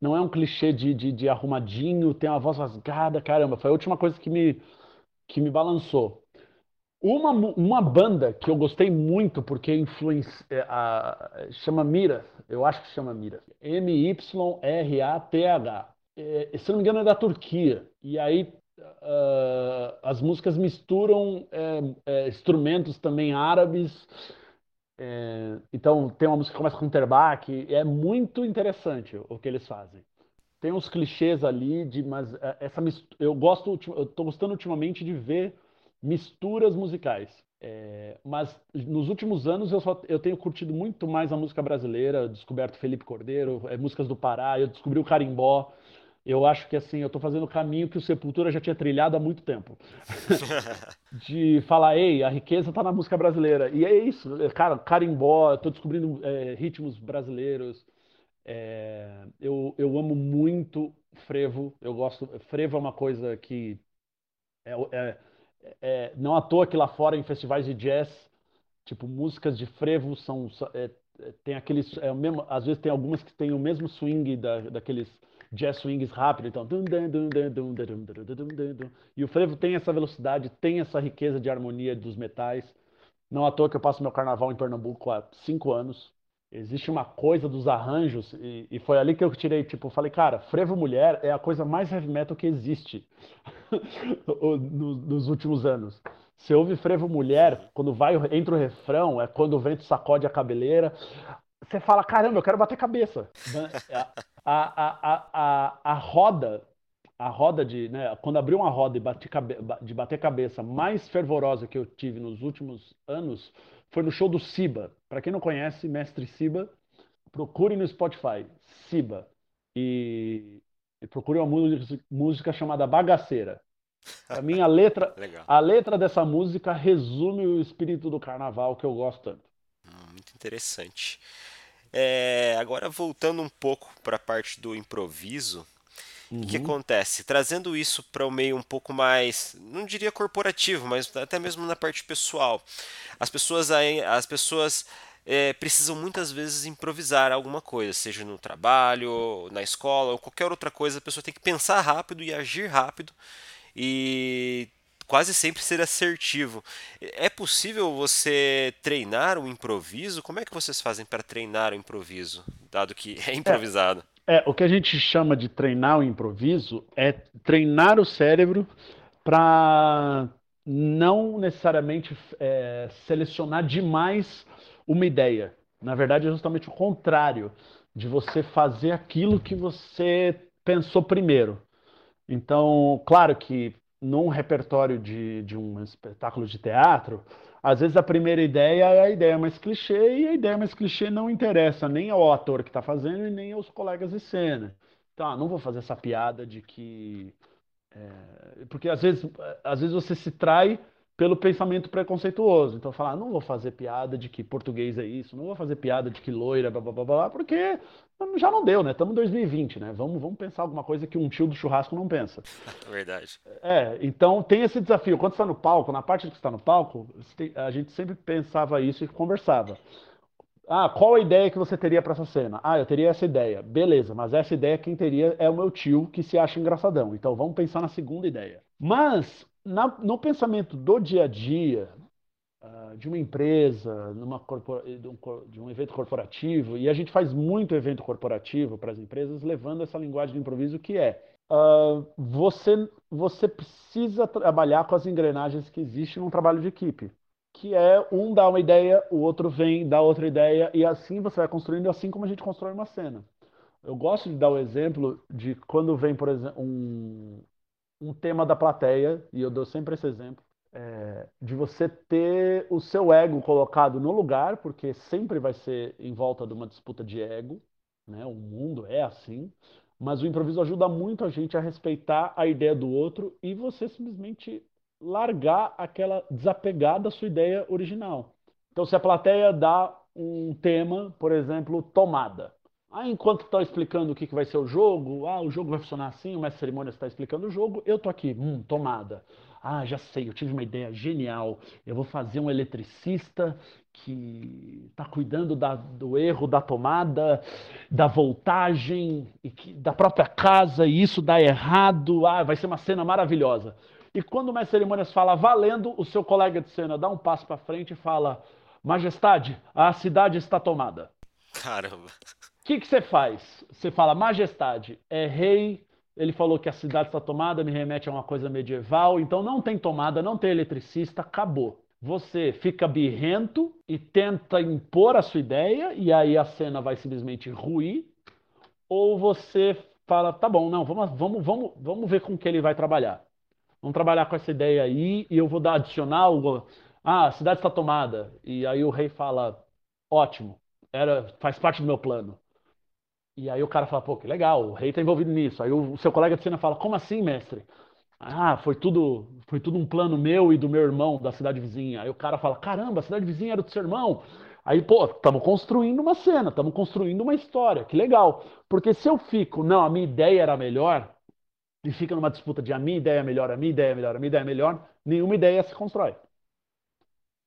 Não é um clichê de, de, de arrumadinho, tem uma voz rasgada, caramba. Foi a última coisa que me, que me balançou. Uma, uma banda que eu gostei muito, porque influencia, é, a- chama Mira, eu acho que chama Mira, M-Y-R-A-T-H. É, se não me engano, é da Turquia. E aí ah, as músicas misturam é, é, instrumentos também árabes. É, então tem uma música que começa com terbaque. É muito interessante o que eles fazem. Tem uns clichês ali, de, mas é, essa mis- eu gosto, eu tô gostando ultimamente de ver misturas musicais. É, mas nos últimos anos eu, só, eu tenho curtido muito mais a música brasileira, descoberto Felipe Cordeiro, é, músicas do Pará, eu descobri o carimbó. Eu acho que assim, eu tô fazendo o caminho que o Sepultura já tinha trilhado há muito tempo. <laughs> De falar, ei, a riqueza tá na música brasileira. E é isso, é, cara, carimbó, tô descobrindo é, ritmos brasileiros. É, eu, eu amo muito frevo. Eu gosto. Frevo é uma coisa que é, é- é- não à toa que lá fora em festivais de jazz, tipo músicas de frevo são é, tem aqueles é mesmo, às vezes tem algumas que tem o mesmo swing da, daqueles jazz swings rápido, então. E o frevo tem essa velocidade, tem essa riqueza de harmonia dos metais. Não à toa que eu passo meu carnaval em Pernambuco há cinco anos. Existe uma coisa dos arranjos, e, e foi ali que eu tirei, tipo, falei, cara, frevo mulher é a coisa mais heavy metal que existe nos últimos anos. Você ouve frevo mulher, quando vai, entra o refrão, é quando o vento sacode a cabeleira. Você fala, caramba, eu quero bater cabeça. A, a, a, a, roda, a roda de, né, quando abriu uma roda e bati cabe- de bater cabeça mais fervorosa que eu tive nos últimos anos foi no show do Siba. Para quem não conhece, Mestre Siba, procure no Spotify, Siba, e, e procure uma música, música chamada Bagaceira. Para mim, a letra, <laughs> a letra dessa música resume o espírito do carnaval que eu gosto tanto. Muito interessante. É, agora voltando um pouco para a parte do improviso, o que que Uhum. acontece? Trazendo isso para o meio um pouco mais, não diria corporativo, mas até mesmo na parte pessoal. As pessoas, as pessoas é, precisam muitas vezes improvisar alguma coisa, seja no trabalho, na escola ou qualquer outra coisa. A pessoa tem que pensar rápido e agir rápido e quase sempre ser assertivo. É possível você treinar o improviso? Como é que vocês fazem para treinar o improviso, dado que é <laughs> É, improvisado? é, o que a gente chama de treinar o improviso é treinar o cérebro para não necessariamente é, selecionar demais uma ideia. Na verdade, é justamente o contrário, de você fazer aquilo que você pensou primeiro. Então, claro que num repertório de, de um espetáculo de teatro, Às vezes a primeira ideia é a ideia mais clichê e a ideia mais clichê não interessa nem ao ator que está fazendo e nem aos colegas de cena. Ah, não vou fazer essa piada de que. É... porque às vezes, às vezes você se trai pelo pensamento preconceituoso. Então, falar, não vou fazer piada de que português é isso, não vou fazer piada de que loira, blá blá blá, blá porque já não deu, né? Estamos em 2020, né? Vamos, vamos pensar alguma coisa que um tio do churrasco não pensa. <laughs> Verdade. É, então tem esse desafio. Quando você está no palco, na parte que está no palco, a gente sempre pensava isso e conversava. Ah, qual a ideia que você teria para essa cena? Ah, eu teria essa ideia. Beleza, mas essa ideia quem teria é o meu tio que se acha engraçadão. Então vamos pensar na segunda ideia. Mas na, no pensamento do dia a dia, uh, de uma empresa, numa de um evento corporativo, e a gente faz muito evento corporativo para as empresas, levando essa linguagem de improviso que é uh, você, você precisa trabalhar com as engrenagens que existem num trabalho de equipe. Que é um dá uma ideia, o outro vem, dá outra ideia, e assim você vai construindo, assim como a gente constrói uma cena. Eu gosto de dar o exemplo de quando vem, por exemplo, um, um tema da plateia, e eu dou sempre esse exemplo, é, de você ter o seu ego colocado no lugar, porque sempre vai ser em volta de uma disputa de ego, né? o mundo é assim, mas o improviso ajuda muito a gente a respeitar a ideia do outro e você simplesmente largar aquela desapegar da sua ideia original. Então, se a plateia dá um tema, por exemplo, tomada, ah, enquanto está explicando o que, que vai ser o jogo, ah, o jogo vai funcionar assim, o mestre cerimônia está explicando o jogo, eu tô aqui, hum, tomada. Ah, já sei, eu tive uma ideia genial. Eu vou fazer um eletricista que está cuidando da, do erro da tomada, da voltagem, e que, da própria casa, e isso dá errado. Ah, vai ser uma cena maravilhosa. E quando o mestre cerimônias fala valendo, o seu colega de cena dá um passo para frente e fala: Majestade, a cidade está tomada. Caramba. O que, você faz? Você fala, majestade, é rei. Ele falou que a cidade está tomada, me remete a uma coisa medieval. Então não tem tomada, não tem eletricista, acabou. Você fica birrento e tenta impor a sua ideia, e aí a cena vai simplesmente ruir. Ou você fala, tá bom, não, vamos, vamos, vamos, vamos ver com que ele vai trabalhar. Vamos trabalhar com essa ideia aí, e eu vou dar adicional. Ah, a cidade está tomada. E aí o rei fala, ótimo, era, faz parte do meu plano. E aí o cara fala, pô, que legal, o rei está envolvido nisso. Aí o, seu colega de cena fala, como assim, mestre? Ah, foi tudo, foi tudo um plano meu e do meu irmão da cidade vizinha. Aí o cara fala, caramba, a cidade vizinha era do seu irmão. Aí, pô, estamos construindo uma cena, estamos construindo uma história, que legal. Porque se eu fico, não, a minha ideia era melhor, e fica numa disputa de a minha ideia é melhor, a minha ideia é melhor, a minha ideia é melhor, nenhuma ideia se constrói.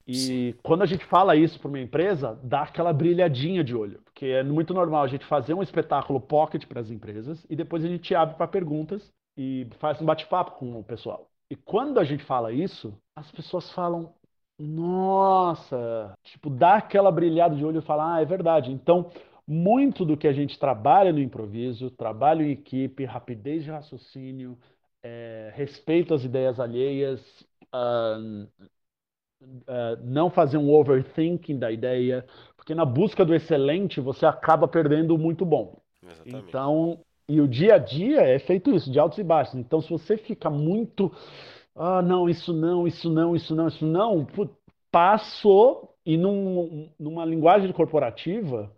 E quando a gente fala isso para uma empresa, dá aquela brilhadinha de olho, porque é muito normal a gente fazer um espetáculo pocket para as empresas e depois a gente abre para perguntas e faz um bate-papo com o pessoal. E quando a gente fala isso, as pessoas falam: "Nossa!", tipo, dá aquela brilhada de olho e fala: "Ah, é verdade". Então, muito do que a gente trabalha no improviso, trabalho em equipe, rapidez de raciocínio, é, respeito às ideias alheias, uh, uh, não fazer um overthinking da ideia, porque na busca do excelente você acaba perdendo o muito bom. Exatamente. Então, e o dia a dia é feito isso, de altos e baixos. Então, se você fica muito, ah, não, isso não, isso não, isso não, isso não, passou e num, numa linguagem corporativa,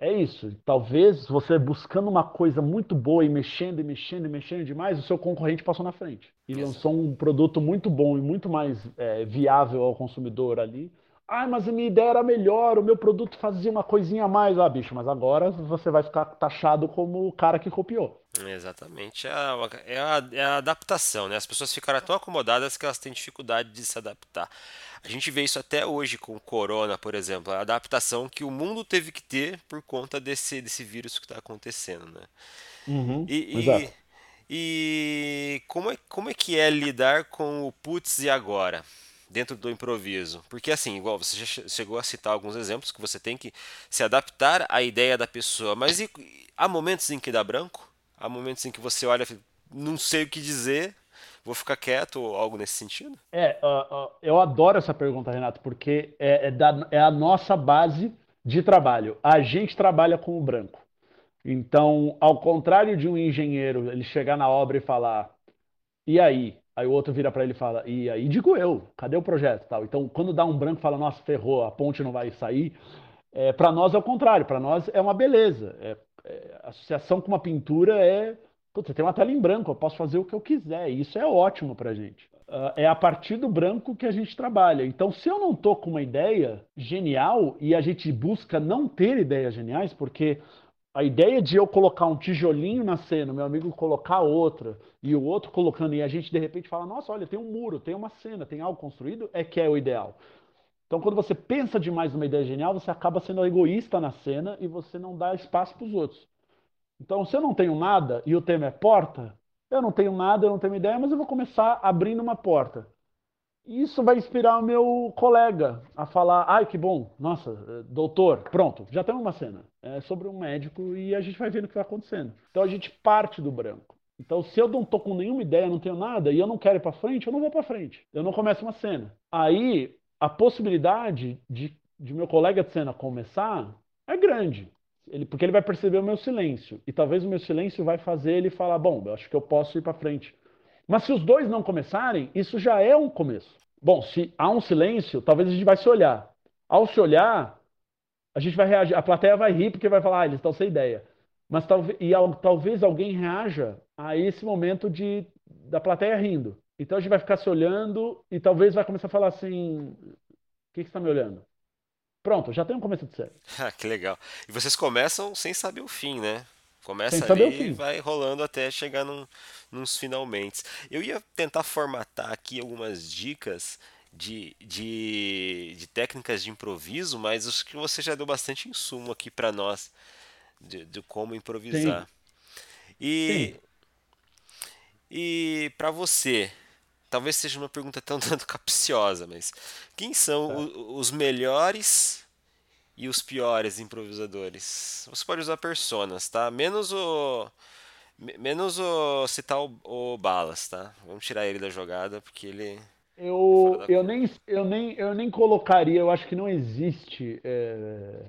é isso. Talvez você buscando uma coisa muito boa e mexendo e mexendo e mexendo demais, o seu concorrente passou na frente e lançou um produto muito bom e muito mais é, viável ao consumidor ali. Ah, mas a minha ideia era melhor, o meu produto fazia uma coisinha a mais. Ah, bicho, mas agora você vai ficar taxado como o cara que copiou. Exatamente. É a, é a, é a adaptação, né? As pessoas ficaram tão acomodadas que elas têm dificuldade de se adaptar. A gente vê isso até hoje com o corona, por exemplo, a adaptação que o mundo teve que ter por conta desse, desse vírus que está acontecendo, né? Uhum, e, e, e, como, é, como é que é lidar com o putz e agora? Dentro do improviso. Porque assim, igual você já chegou a citar alguns exemplos que você tem que se adaptar à ideia da pessoa. Mas e, há momentos em que dá branco? Há momentos em que você olha e não sei o que dizer, vou ficar quieto ou algo nesse sentido? É, uh, uh, eu adoro essa pergunta, Renato, porque é, é, da, é a nossa base de trabalho. A gente trabalha com o branco. Então, ao contrário de um engenheiro, ele chegar na obra e falar: e aí, Aí o outro vira para ele e fala, e aí digo eu, cadê o projeto? Tal. Então, quando dá um branco fala, nossa, ferrou, a ponte não vai sair. É, para nós é o contrário, para nós é uma beleza. É, é, associação com uma pintura é. Putz, você tem uma tela em branco, eu posso fazer o que eu quiser, e isso é ótimo para gente. Uh, é a partir do branco que a gente trabalha. Então, se eu não tô com uma ideia genial e a gente busca não ter ideias geniais, porque a ideia de eu colocar um tijolinho na cena, meu amigo colocar outra, e o outro colocando, e a gente de repente fala, nossa, olha, tem um muro, tem uma cena, tem algo construído, é que é o ideal. Então, quando você pensa demais numa ideia genial, você acaba sendo egoísta na cena e você não dá espaço para os outros. Então, se eu não tenho nada e o tema é porta, eu não tenho nada, eu não tenho ideia, mas eu vou começar abrindo uma porta. Isso vai inspirar o meu colega a falar: ai, que bom, nossa, doutor, pronto, já temos uma cena. É sobre um médico e a gente vai vendo o que vai acontecendo. Então a gente parte do branco. Então, se eu não estou com nenhuma ideia, não tenho nada, e eu não quero ir para frente, eu não vou para frente. Eu não começo uma cena. Aí, a possibilidade de, de meu colega de cena começar é grande. Ele, porque ele vai perceber o meu silêncio. E talvez o meu silêncio vai fazer ele falar: bom, eu acho que eu posso ir para frente. Mas se os dois não começarem, isso já é um começo. Bom, se há um silêncio, talvez a gente vai se olhar. Ao se olhar, a gente vai reagir, a plateia vai rir porque vai falar, ah, eles estão sem ideia. Mas talvez, e talvez alguém reaja a esse momento de, da plateia rindo. Então a gente vai ficar se olhando e talvez vai começar a falar assim: o que, que você está me olhando? Pronto, já tem um começo de série. <laughs> Ah, que legal. E vocês começam sem saber o fim, né? Começa ali e vai rolando até chegar num, nos finalmente. Eu ia tentar formatar aqui algumas dicas de, de, de técnicas de improviso, mas acho que você já deu bastante insumo aqui para nós de, de, como improvisar. Sim. E, Sim. e para você, talvez seja uma pergunta tão <laughs> tanto capciosa, mas quem são tá. o, os melhores e os piores improvisadores? Você pode usar personas, tá? Menos o Menos o citar o, o Balas, tá? Vamos tirar ele da jogada, porque ele. Eu, eu, nem, eu, nem, eu nem colocaria, eu acho que não existe. É...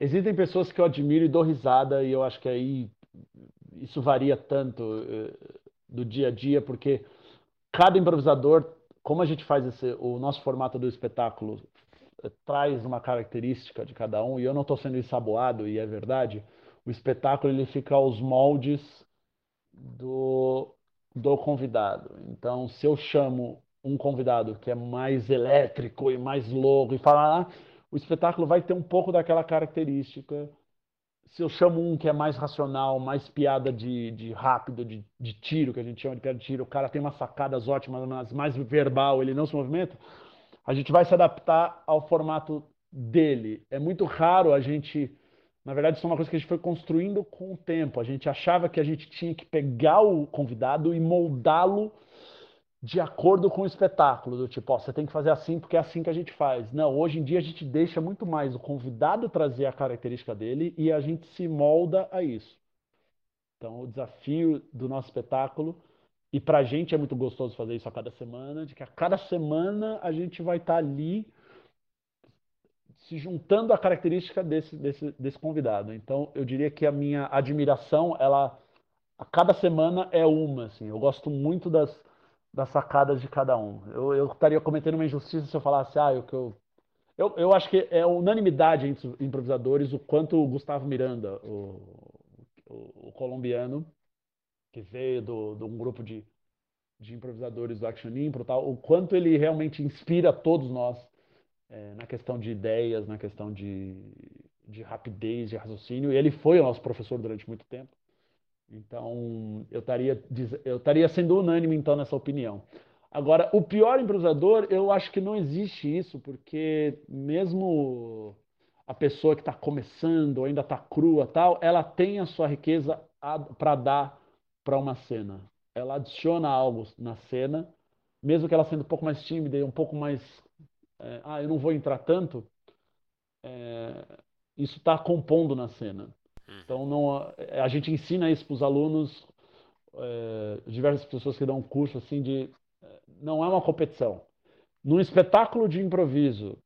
Existem pessoas que eu admiro e dou risada, e eu acho que aí isso varia tanto é, do dia a dia, porque cada improvisador, como a gente faz esse, o nosso formato do espetáculo, é, traz uma característica de cada um, e eu não estou sendo ensaboado, e é verdade o espetáculo ele fica aos moldes do, do convidado. Então, se eu chamo um convidado que é mais elétrico e mais louco e falar, ah, o espetáculo vai ter um pouco daquela característica. Se eu chamo um que é mais racional, mais piada de, de rápido, de, de tiro, que a gente chama de piada de tiro, o cara tem umas sacadas ótimas, mas mais verbal, ele não se movimenta, a gente vai se adaptar ao formato dele. É muito raro a gente na verdade, isso é uma coisa que a gente foi construindo com o tempo. A gente achava que a gente tinha que pegar o convidado e moldá-lo de acordo com o espetáculo, do tipo, ó, você tem que fazer assim porque é assim que a gente faz. Não, hoje em dia a gente deixa muito mais o convidado trazer a característica dele e a gente se molda a isso. Então, o desafio do nosso espetáculo, e para a gente é muito gostoso fazer isso a cada semana, de que a cada semana a gente vai estar tá ali se juntando à característica desse, desse, desse convidado. Então, eu diria que a minha admiração, ela a cada semana é uma. Assim. Eu gosto muito das, das sacadas de cada um. Eu, eu estaria cometendo uma injustiça se eu falasse, ah, eu, eu, eu, eu acho que é unanimidade entre os improvisadores o quanto o Gustavo Miranda, o, o, o colombiano, que veio de um grupo de, de improvisadores do Action Impro, tal, o quanto ele realmente inspira todos nós é, na questão de ideias, na questão de, de rapidez de raciocínio. E ele foi o nosso professor durante muito tempo. Então, eu estaria, eu estaria sendo unânime, então, nessa opinião. Agora, o pior improvisador, eu acho que não existe isso, porque mesmo a pessoa que está começando, ainda está crua tal, ela tem a sua riqueza para dar para uma cena. Ela adiciona algo na cena, mesmo que ela sendo um pouco mais tímida e um pouco mais é, ah, eu não vou entrar tanto, é, isso está compondo na cena. Uhum. Então, não, é, a gente ensina isso para os alunos, é, diversas pessoas que dão curso, assim, de é, não é uma competição. Num espetáculo de improviso,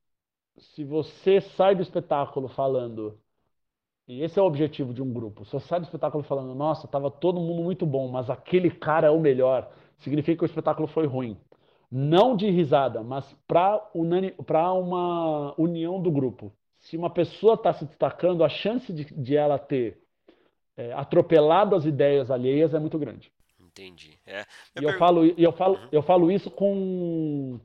se você sai do espetáculo falando, e esse é o objetivo de um grupo, se você sai do espetáculo falando, nossa, estava todo mundo muito bom, mas aquele cara é o melhor, significa que o espetáculo foi ruim. Não de risada, mas para uma união do grupo. Se uma pessoa está se destacando, a chance de, de ela ter é, atropelado as ideias alheias é muito grande. Entendi. É. E eu, falo, eu, falo, uhum. eu falo isso com,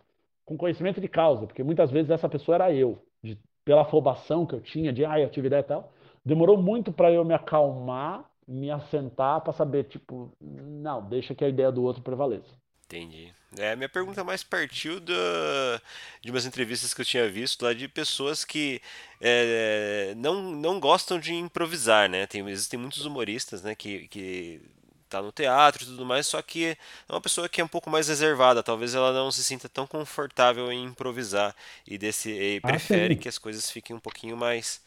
com conhecimento de causa, porque muitas vezes essa pessoa era eu, de, pela afobação que eu tinha, de ah, atividade e tal. Demorou muito para eu me acalmar, me assentar para saber, tipo, não, deixa que a ideia do outro prevaleça. Entendi. É, minha pergunta mais partiu da, de umas entrevistas que eu tinha visto lá de pessoas que é, não, não gostam de improvisar, né? Tem, existem muitos humoristas, né, que, que tá no teatro e tudo mais, só que é uma pessoa que é um pouco mais reservada, talvez ela não se sinta tão confortável em improvisar e, desse, e ah, prefere que as coisas fiquem um pouquinho mais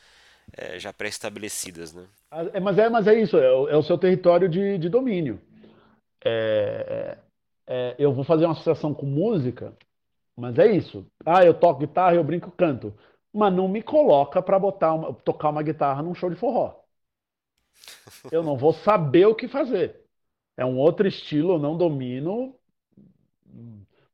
é, já pré-estabelecidas, né? Ah, é, mas, é, mas é isso, é o, é o seu território de, de domínio. É, é, eu vou fazer uma associação com música, mas é isso. Ah, eu toco guitarra, eu brinco, canto. Mas não me coloca para botar uma, tocar uma guitarra num show de forró. <laughs> Eu não vou saber o que fazer. É um outro estilo, eu não domino.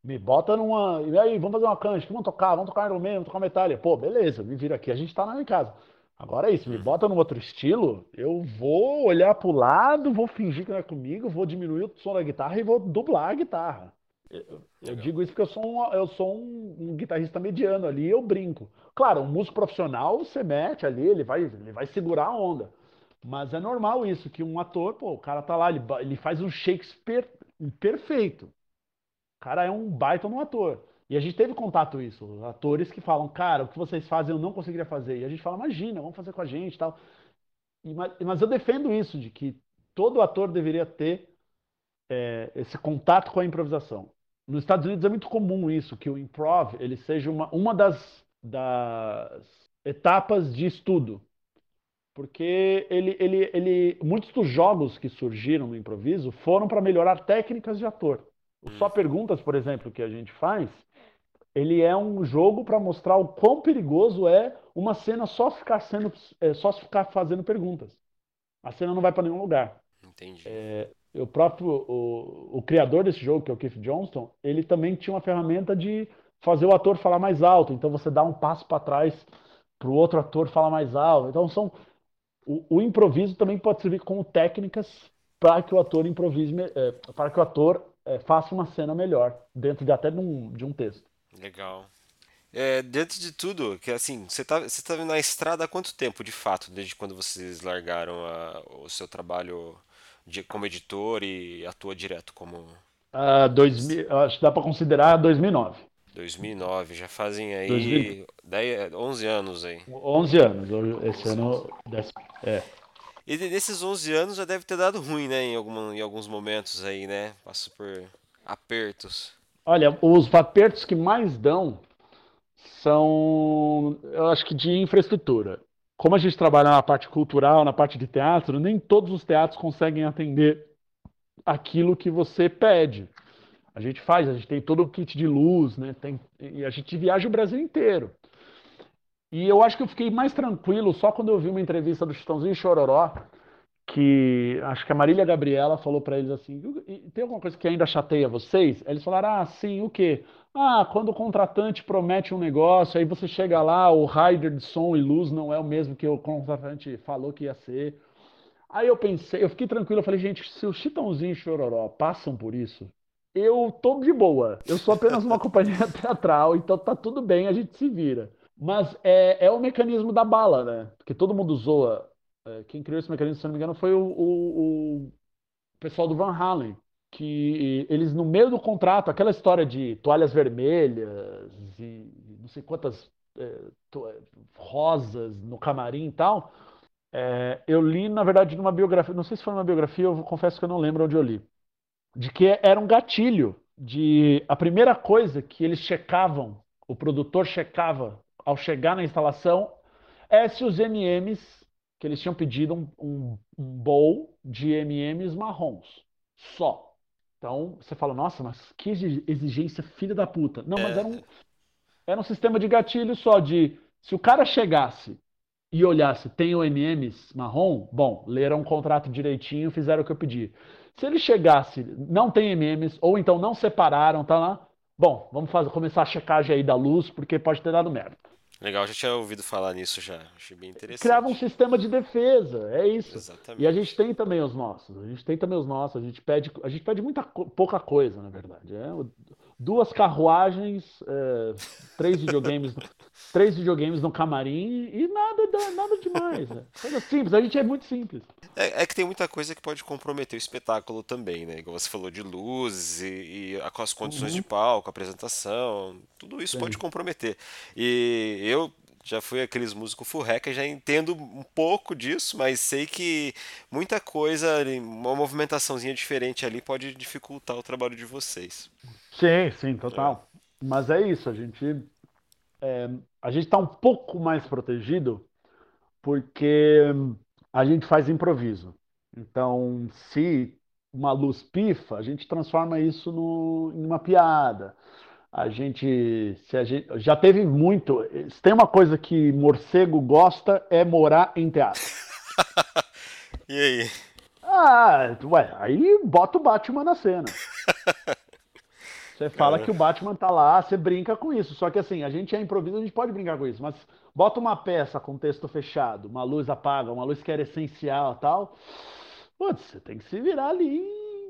Me bota numa. E aí, vamos fazer uma cancha, vamos tocar, vamos tocar Iron Man, vamos tocar Metallica. Pô, beleza, me vira aqui, a gente tá na minha casa. Agora é isso, me bota num outro estilo, eu vou olhar pro lado, vou fingir que não é comigo, vou diminuir o som da guitarra e vou dublar a guitarra. Eu, eu digo isso porque eu sou, um, eu sou um, um, guitarrista mediano ali, eu brinco. Claro, um músico profissional, você mete ali, ele vai, ele vai segurar a onda. Mas é normal isso, que um ator, pô, o cara tá lá, ele, ele faz um Shakespeare perfeito. O cara é um baita no ator. E a gente teve contato isso, atores que falam, cara, o que vocês fazem eu não conseguiria fazer. E a gente fala, imagina, vamos fazer com a gente tal. e tal. Mas eu defendo isso, de que todo ator deveria ter é, esse contato com a improvisação. Nos Estados Unidos é muito comum isso, que o improv ele seja uma, uma das, das etapas de estudo. Porque ele, ele, ele, muitos dos jogos que surgiram no improviso foram para melhorar técnicas de ator. O Só Perguntas, por exemplo, que a gente faz, ele é um jogo para mostrar o quão perigoso é uma cena só ficar sendo é, só ficar fazendo perguntas. A cena não vai para nenhum lugar. Entendi. É, o próprio o, o, criador desse jogo, que é o Keith Johnston, ele também tinha uma ferramenta de fazer o ator falar mais alto. Então você dá um passo para trás para o outro ator falar mais alto. Então são o, o improviso também pode servir como técnicas para que o ator improvise, é, para que o ator é, faça uma cena melhor dentro de até de um, de um texto. Legal. É, dentro de tudo, que assim, você tá, você tá na estrada há quanto tempo, de fato, desde quando vocês largaram a, o seu trabalho de, como editor e atua direto como... Uh, 2000, acho que dá para considerar 2009. 2009, já fazem aí 2000... 10, 11 anos aí. 11 anos, esse 11 ano... É. E nesses 11 anos já deve ter dado ruim, né, em, algum, em alguns momentos aí, né? Passa por apertos. Olha, os apertos que mais dão são, eu acho que de infraestrutura. Como a gente trabalha na parte cultural, na parte de teatro, nem todos os teatros conseguem atender aquilo que você pede. A gente faz, a gente tem todo o kit de luz, né? Tem, e a gente viaja o Brasil inteiro. E eu acho que eu fiquei mais tranquilo só quando eu vi uma entrevista do Chitãozinho Chororó, que acho que a Marília Gabriela falou para eles assim: tem alguma coisa que ainda chateia vocês? Eles falaram: ah, sim, o quê? Ah, quando o contratante promete um negócio, aí você chega lá, o rider de som e luz não é o mesmo que o contratante falou que ia ser. Aí eu pensei, eu fiquei tranquilo, eu falei, gente, se o Chitãozinho e Chororó passam por isso, eu tô de boa. Eu sou apenas uma <laughs> companhia teatral, então tá tudo bem, a gente se vira. Mas é, é o mecanismo da bala, né? Porque todo mundo zoa é, quem criou esse mecanismo, se não me engano, foi o, o, o pessoal do Van Halen, que eles, no meio do contrato, aquela história de toalhas vermelhas e não sei quantas é, rosas no camarim e tal, é, eu li, na verdade, numa biografia, não sei se foi uma biografia, eu confesso que eu não lembro onde eu li, de que era um gatilho, de a primeira coisa que eles checavam, o produtor checava ao chegar na instalação, é se os MMs que eles tinham pedido um, um, um bowl de M&M's marrons, só. Então, você fala, nossa, mas que exigência filha da puta. Não, mas era um, era um sistema de gatilho só, de se o cara chegasse e olhasse, tem o MMs marrom? Bom, leram o contrato direitinho, fizeram o que eu pedi. Se ele chegasse, não tem MMs, ou então não separaram, tá lá, bom, vamos fazer, começar a checagem aí da luz, porque pode ter dado merda. Legal, já tinha ouvido falar nisso já. Achei bem interessante. Criava um sistema de defesa, é isso. Exatamente. E a gente tem também os nossos. A gente tem também os nossos. A gente pede, a gente pede muita pouca coisa, na verdade. É, duas carruagens, é, três videogames, três videogames no camarim e nada, nada demais. É. Coisa simples. A gente é muito simples. É, é, que tem muita coisa que pode comprometer o espetáculo também, né? Igual você falou de luzes e, e as condições uhum. de palco, apresentação, tudo isso Sim. pode comprometer. E eu já fui aqueles músicos furreca, já entendo um pouco disso, mas sei que muita coisa, uma movimentaçãozinha diferente ali pode dificultar o trabalho de vocês. Sim, sim, total. É. Mas é isso, a gente é, a gente está um pouco mais protegido porque a gente faz improviso. Então, se uma luz pifa, a gente transforma isso no, em uma piada. A gente, se a gente já teve muito. Se tem uma coisa que morcego gosta é morar em teatro. <laughs> e aí? Ah, ué, aí bota o Batman na cena. <laughs> Você fala que o Batman tá lá, você brinca com isso. Só que assim, a gente é improviso, a gente pode brincar com isso, mas bota uma peça com texto fechado, uma luz apaga, uma luz que era essencial tal. Putz, você tem que se virar ali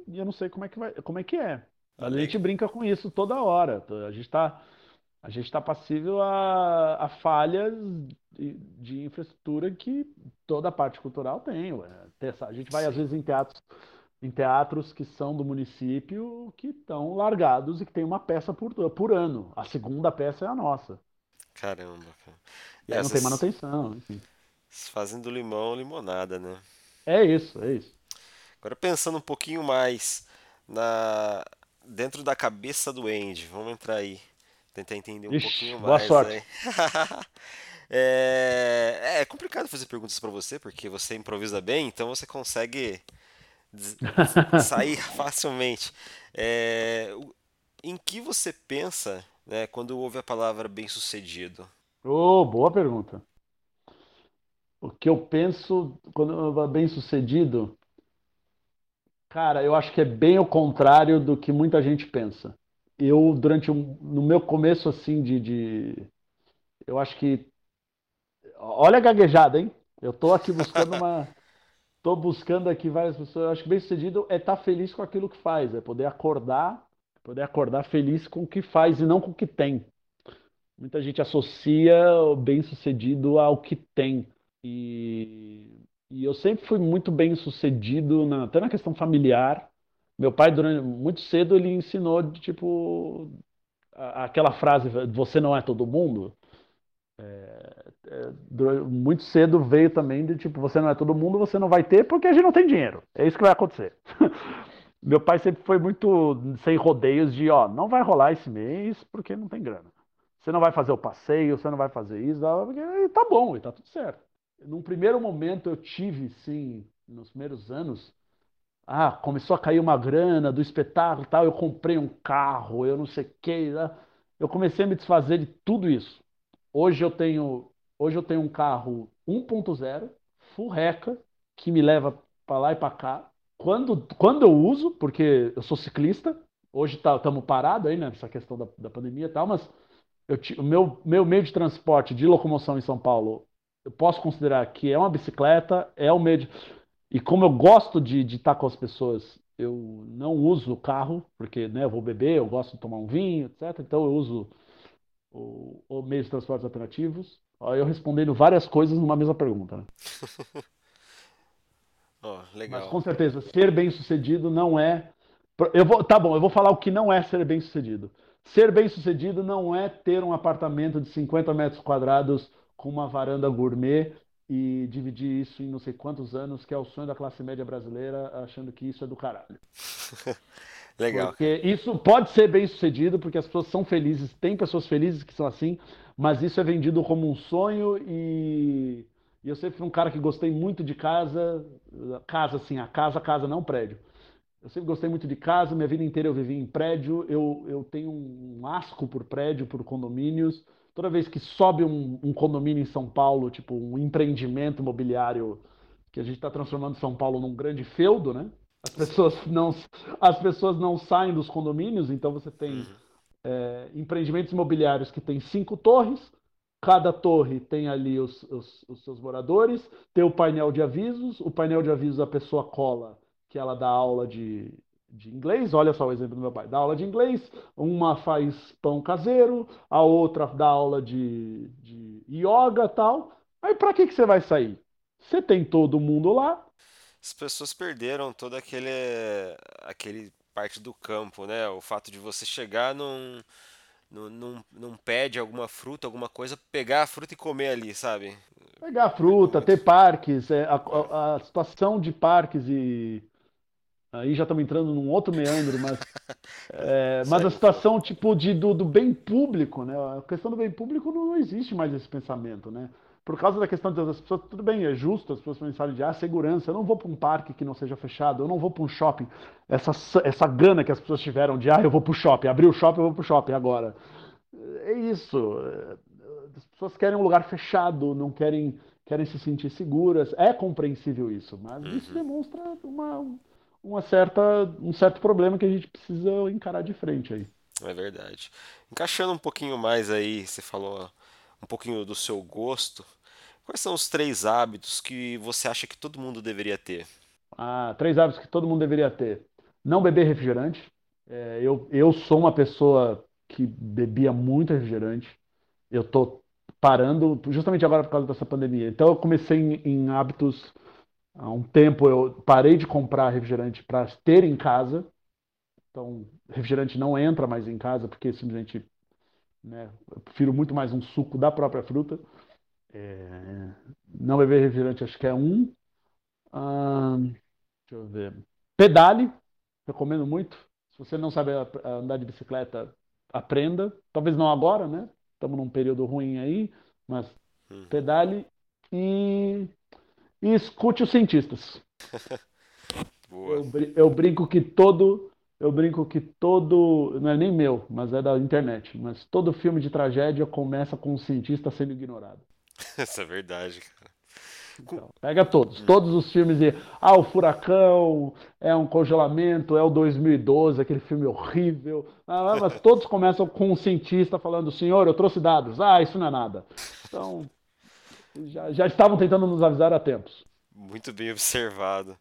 e eu não sei como é que vai, como é que é. A gente brinca com isso toda hora. A gente está a gente está passível a, a falhas de, de, infraestrutura que toda a parte cultural tem. Ué. A gente vai, às vezes, em teatros, em teatros que são do município que estão largados e que tem uma peça por, por ano. A segunda peça é a nossa. Caramba, cara. E aí não tem manutenção, enfim. Fazem do limão limonada, né? É isso, é isso. Agora pensando um pouquinho mais na dentro da cabeça do Andy, vamos entrar aí. Tentar entender um Ixi, pouquinho mais. Boa sorte. <laughs> é, é complicado fazer perguntas para você, porque você improvisa bem, então você consegue <laughs> sair facilmente. É, em que você pensa né, quando ouve a palavra bem-sucedido? Oh, boa pergunta. O que eu penso quando bem-sucedido Cara, eu acho que é bem o contrário do que muita gente pensa. Eu, durante um, no meu começo, assim, de, de. Eu acho que. Olha a gaguejada, hein? Eu tô aqui buscando uma. <laughs> tô buscando aqui várias pessoas. Eu acho que bem sucedido é estar tá feliz com aquilo que faz, é poder acordar, poder acordar feliz com o que faz e não com o que tem. Muita gente associa o bem sucedido ao que tem. E e eu sempre fui muito bem sucedido, na, até na questão familiar. Meu pai, durante muito cedo, ele ensinou de tipo a, aquela frase: "Você não é todo mundo". É, é, muito cedo veio também de tipo: "Você não é todo mundo, você não vai ter porque a gente não tem dinheiro". É isso que vai acontecer. <laughs> Meu pai sempre foi muito sem rodeios de, ó, não vai rolar esse mês porque não tem grana. Você não vai fazer o passeio, você não vai fazer isso, porque tá bom, e tá tudo certo num primeiro momento eu tive, sim, nos primeiros anos, ah, começou a cair uma grana do espetáculo tal, eu comprei um carro, eu não sei o que, né? eu comecei a me desfazer de tudo isso. Hoje eu tenho, hoje eu tenho um carro 1.0, full reca, que me leva para lá e para cá. Quando, quando eu uso, porque eu sou ciclista, hoje estamos tá, parados aí, né, nessa questão da, da pandemia e tal, mas eu, o meu, meu meio de transporte de locomoção em São Paulo eu posso considerar que é uma bicicleta, é um meio de... E como eu gosto de estar com as pessoas, eu não uso o carro, porque né, eu vou beber, eu gosto de tomar um vinho, etc. Então eu uso o, o meio de transportes alternativos. Eu respondendo várias coisas numa mesma pergunta. Né? <laughs> oh, legal. Mas com certeza, ser bem sucedido não é. Eu vou, tá bom, eu vou falar o que não é ser bem sucedido. Ser bem sucedido não é ter um apartamento de 50 metros quadrados com uma varanda gourmet e dividir isso em não sei quantos anos, que é o sonho da classe média brasileira, achando que isso é do caralho. <laughs> Legal. Porque isso pode ser bem sucedido, porque as pessoas são felizes, tem pessoas felizes que são assim, mas isso é vendido como um sonho e, e eu sempre fui um cara que gostei muito de casa, casa assim, a casa, casa, não prédio. Eu sempre gostei muito de casa, minha vida inteira eu vivi em prédio, eu, eu tenho um asco por prédio, por condomínios, toda vez que sobe um, um condomínio em São Paulo, tipo um empreendimento imobiliário que a gente está transformando São Paulo num grande feudo, né? As pessoas não, as pessoas não saem dos condomínios, então você tem Uhum. é, empreendimentos imobiliários que tem cinco torres, cada torre tem ali os, os- os seus moradores, tem o painel de avisos, o painel de avisos a pessoa cola, que ela dá aula de, de inglês, olha só o exemplo do meu pai, dá aula de inglês, uma faz pão caseiro, a outra dá aula de, de yoga tal. Aí para que que você vai sair? Você tem todo mundo lá, As pessoas perderam toda aquele, aquele parte do campo, né? O fato de você chegar num, num, num, pé de alguma fruta, alguma coisa, pegar a fruta e comer ali, sabe? pegar Perdeu fruta, muito. ter parques, é, a, É. a- a situação de parques e aí já estamos entrando num outro meandro, mas <laughs> É, mas a situação tipo de, do, do bem público, né? A questão do bem público não, existe mais esse pensamento, né? Por causa da questão das pessoas, tudo bem, é justo as pessoas pensarem de ah, segurança. Eu não vou para um parque que não seja fechado, eu não vou para um shopping. Essa, essa gana que as pessoas tiveram de ah, eu vou para o shopping, abrir o shopping, eu vou para o shopping agora. É isso. As pessoas querem um lugar fechado, não querem, querem se sentir seguras. É compreensível isso, mas isso Uhum, demonstra uma, uma certa, um certo problema que a gente precisa encarar de frente aí. é verdade. Encaixando um pouquinho mais aí, você falou um pouquinho do seu gosto. Quais são os três hábitos que você acha que todo mundo deveria ter? Ah, três hábitos que todo mundo deveria ter. Não beber refrigerante. É, eu, eu sou uma pessoa que bebia muito refrigerante. Eu tô parando justamente agora por causa dessa pandemia. Então eu comecei em, em hábitos há um tempo. Eu parei de comprar refrigerante para ter em casa. Então refrigerante não entra mais em casa porque simplesmente, né, eu prefiro muito mais um suco da própria fruta. É, não beber refrigerante acho que é um. Ah, deixa eu ver. Pedale, recomendo muito. Se você não sabe andar de bicicleta, aprenda. Talvez não agora, né? Estamos num período ruim aí, mas Uhum, pedale e, e escute os cientistas. <laughs> boa. Eu, eu brinco que todo, eu brinco que todo, não é nem meu, mas é da internet, mas todo filme de tragédia começa com um cientista sendo ignorado. <laughs> Isso é verdade, cara. Então, pega todos, todos os filmes de, ah, o furacão, é um congelamento, é o 2012, aquele filme horrível, ah, mas todos começam com um cientista falando, senhor, eu trouxe dados, ah, isso não é nada. Então, já, já estavam tentando nos avisar há tempos. Muito bem <laughs> observado.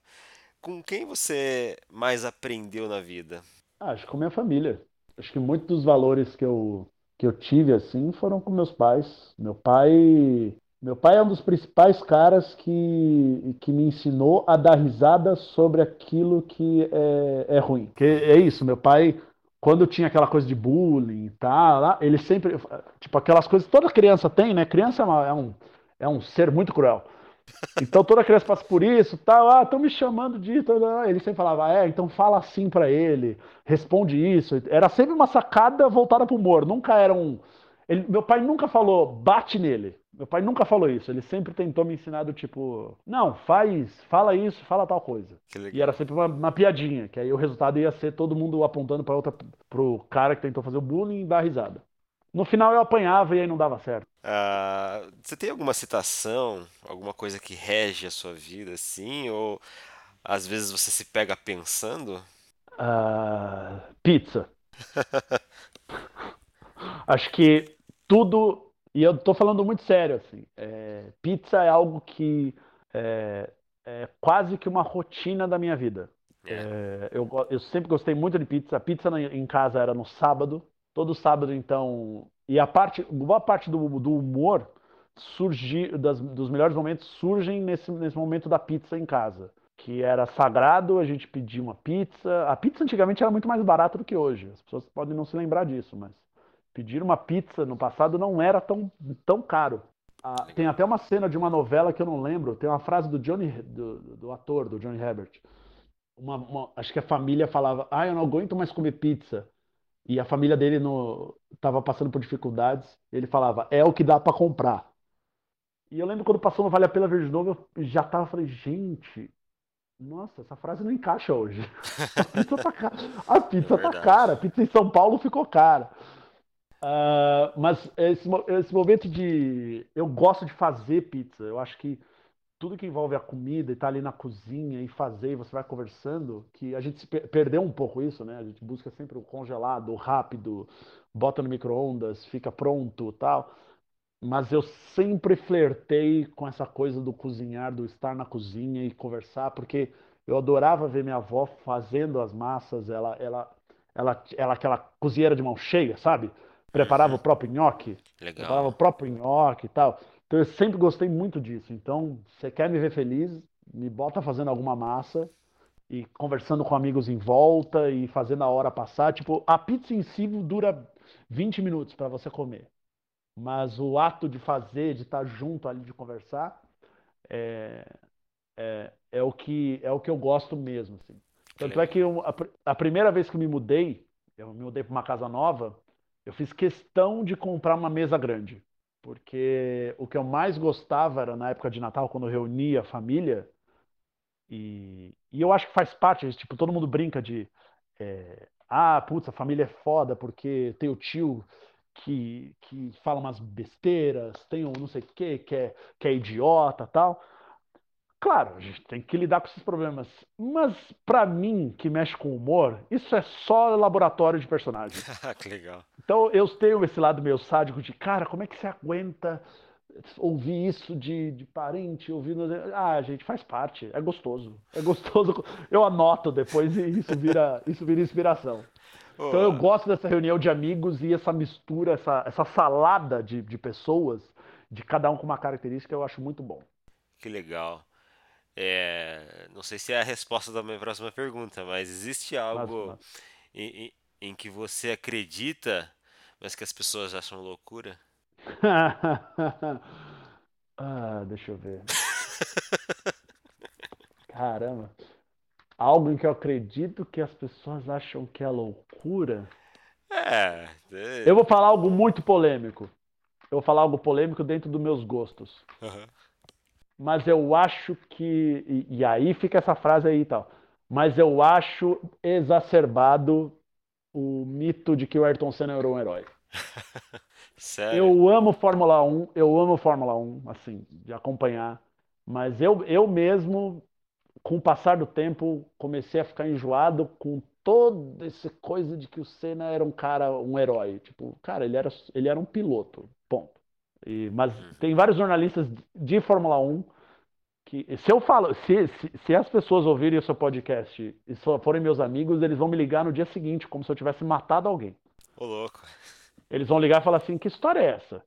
Com quem você mais aprendeu na vida? Ah, acho que com minha família. Acho que muitos dos valores que eu, que eu tive assim foram com meus pais. Meu pai, meu pai é um dos principais caras que, que me ensinou a dar risada sobre aquilo que é, é ruim. Que é isso, meu pai, quando tinha aquela coisa de bullying e tal, lá, ele sempre, tipo, aquelas coisas que toda criança tem, né? Criança é, é um, é um ser muito cruel. Então toda criança passa por isso, tal, ah, estão me chamando tal. Ele sempre falava, é, então fala assim pra ele, responde isso. Era sempre uma sacada voltada pro humor, nunca era um. Ele- meu pai nunca falou, bate nele. Meu pai nunca falou isso. Ele sempre tentou me ensinar do tipo, não, faz, fala isso, fala tal coisa. E era sempre uma, uma piadinha, que aí o resultado ia ser todo mundo apontando para outra, pro cara que tentou fazer o bullying e dar risada. No final eu apanhava e aí não dava certo. Ah, você tem alguma citação, alguma coisa que rege a sua vida, assim? Ou às vezes você se pega pensando? Ah, pizza. <laughs> Acho que tudo, e eu tô falando muito sério, assim, é, pizza é algo que é, é quase que uma rotina da minha vida. É. É, eu, eu sempre gostei muito de pizza. A pizza em casa era no sábado, todo sábado, então. E a parte, boa parte do, do humor surgi, das, dos melhores momentos surgem nesse, nesse momento da pizza em casa. Que era sagrado, a gente pedia uma pizza. A pizza antigamente era muito mais barata do que hoje. As pessoas podem não se lembrar disso, mas pedir uma pizza no passado não era tão, tão caro. Ah, tem até uma cena de uma novela que eu não lembro. Tem uma frase do Johnny, do, do ator, do Johnny Herbert. Uma, uma- acho que a família falava, ah, eu não aguento mais comer pizza. E a família dele no, tava passando por dificuldades. Ele falava, é o que dá para comprar. E eu lembro quando passou no Vale a Pena Ver de novo, eu já tava, falei, gente, nossa, essa frase não encaixa hoje. <laughs> A pizza tá cara. A É pizza tá verdade. cara. A pizza em São Paulo ficou cara. Uh, mas esse, esse momento de. Eu gosto de fazer pizza. Eu acho que tudo que envolve a comida e tá ali na cozinha e fazer e você vai conversando, que a gente se perdeu um pouco isso, né? A gente busca sempre o congelado, o rápido, bota no micro-ondas, fica pronto tal. Mas eu sempre flertei com essa coisa do cozinhar, do estar na cozinha e conversar, porque eu adorava ver minha avó fazendo as massas, ela, ela, ela, ela aquela cozinheira de mão cheia, sabe? Preparava o próprio nhoque, Legal. preparava o próprio nhoque e tal. Então eu sempre gostei muito disso. Então, você quer me ver feliz, me bota fazendo alguma massa e conversando com amigos em volta e fazendo a hora passar. Tipo, a pizza em si dura 20 minutos para você comer. Mas o ato de fazer, de estar junto ali, de conversar, é, é, é, o, que, é o que eu gosto mesmo. Assim. Tanto é que eu, a, a, primeira vez que me mudei, eu me mudei para uma casa nova, eu fiz questão de comprar uma mesa grande porque o que eu mais gostava era na época de Natal, quando eu reunia a família, e, e eu acho que faz parte, tipo, todo mundo brinca de, é, ah, putz, a família é foda porque tem o tio que, que fala umas besteiras, tem o não sei o que, que é, que é idiota tal. Claro, a gente tem que lidar com esses problemas. Mas, para mim, que mexe com humor, isso é só laboratório de personagem. <laughs> que legal. Então, eu tenho esse lado meio sádico de, cara, como é que você aguenta ouvir isso de, de parente, ouvindo. Ah, gente, faz parte. É gostoso. É gostoso. Eu anoto depois e isso vira, isso vira inspiração. Oh. Então, eu gosto dessa reunião de amigos e essa mistura, essa, essa salada de, de pessoas, de cada um com uma característica, eu acho muito bom. Que legal. É, não sei se é a resposta da minha próxima pergunta, mas existe algo mas, mas... Em, em, em, que você acredita, mas que as pessoas acham loucura? <laughs> ah, deixa eu ver. Caramba. Algo em que eu acredito que as pessoas acham que é loucura? É. é... Eu vou falar algo muito polêmico. Eu vou falar algo polêmico dentro dos meus gostos. Uhum mas eu acho que. E, e, aí fica essa frase aí e tal. Mas eu acho exacerbado o mito de que o Ayrton Senna era um herói. <laughs> Sério? Eu amo Fórmula 1, eu amo Fórmula 1, assim, de acompanhar. Mas eu, eu mesmo, com o passar do tempo, comecei a ficar enjoado com toda essa coisa de que o Senna era um cara, um herói. Tipo, cara, ele era, ele era um piloto, ponto. E, mas uhum. tem vários jornalistas de Fórmula 1 que, se eu falo, se, se, se, as pessoas ouvirem o seu podcast e forem meus amigos, eles vão me ligar no dia seguinte, como se eu tivesse matado alguém. Ô, louco. Eles vão ligar e falar assim: que história é essa?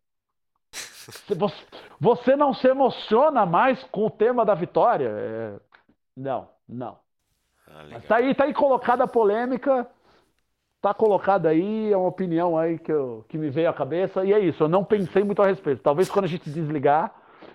<laughs> Você não se emociona mais com o tema da vitória? É... Não, não. Ah, tá aí, tá aí colocada a polêmica tá colocado aí, é uma opinião aí que, eu, que me veio à cabeça, e é isso, eu não pensei muito a respeito. Talvez quando a gente desligar,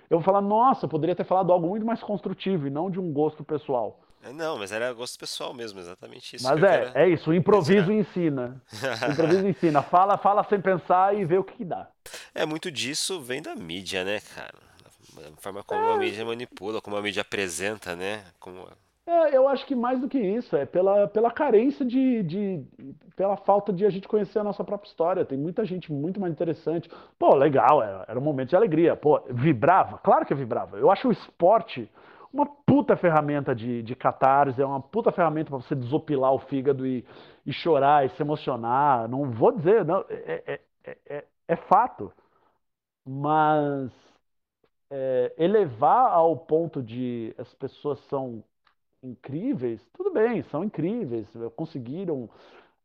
eu vou falar, nossa, eu poderia ter falado algo muito mais construtivo e não de um gosto pessoal. É, não, mas era gosto pessoal mesmo, exatamente isso. Mas é, é isso, o improviso ensina. <laughs> O improviso ensina. Fala, fala sem pensar e vê o que, que dá. É, muito disso vem da mídia, né, cara? A forma como é. a mídia manipula, como a mídia apresenta, né? Como é, eu acho que mais do que isso, é pela, pela carência de, de. pela falta de a gente conhecer a nossa própria história. Tem muita gente muito mais interessante. Pô, legal, era, era um momento de alegria. Pô, vibrava? Claro que vibrava. Eu acho o esporte uma puta ferramenta de, de catarse, é uma puta ferramenta para você desopilar o fígado e, e chorar e se emocionar. Não vou dizer, não, é, é, é, é fato. Mas é, elevar ao ponto de as pessoas são incríveis, tudo bem, são incríveis, conseguiram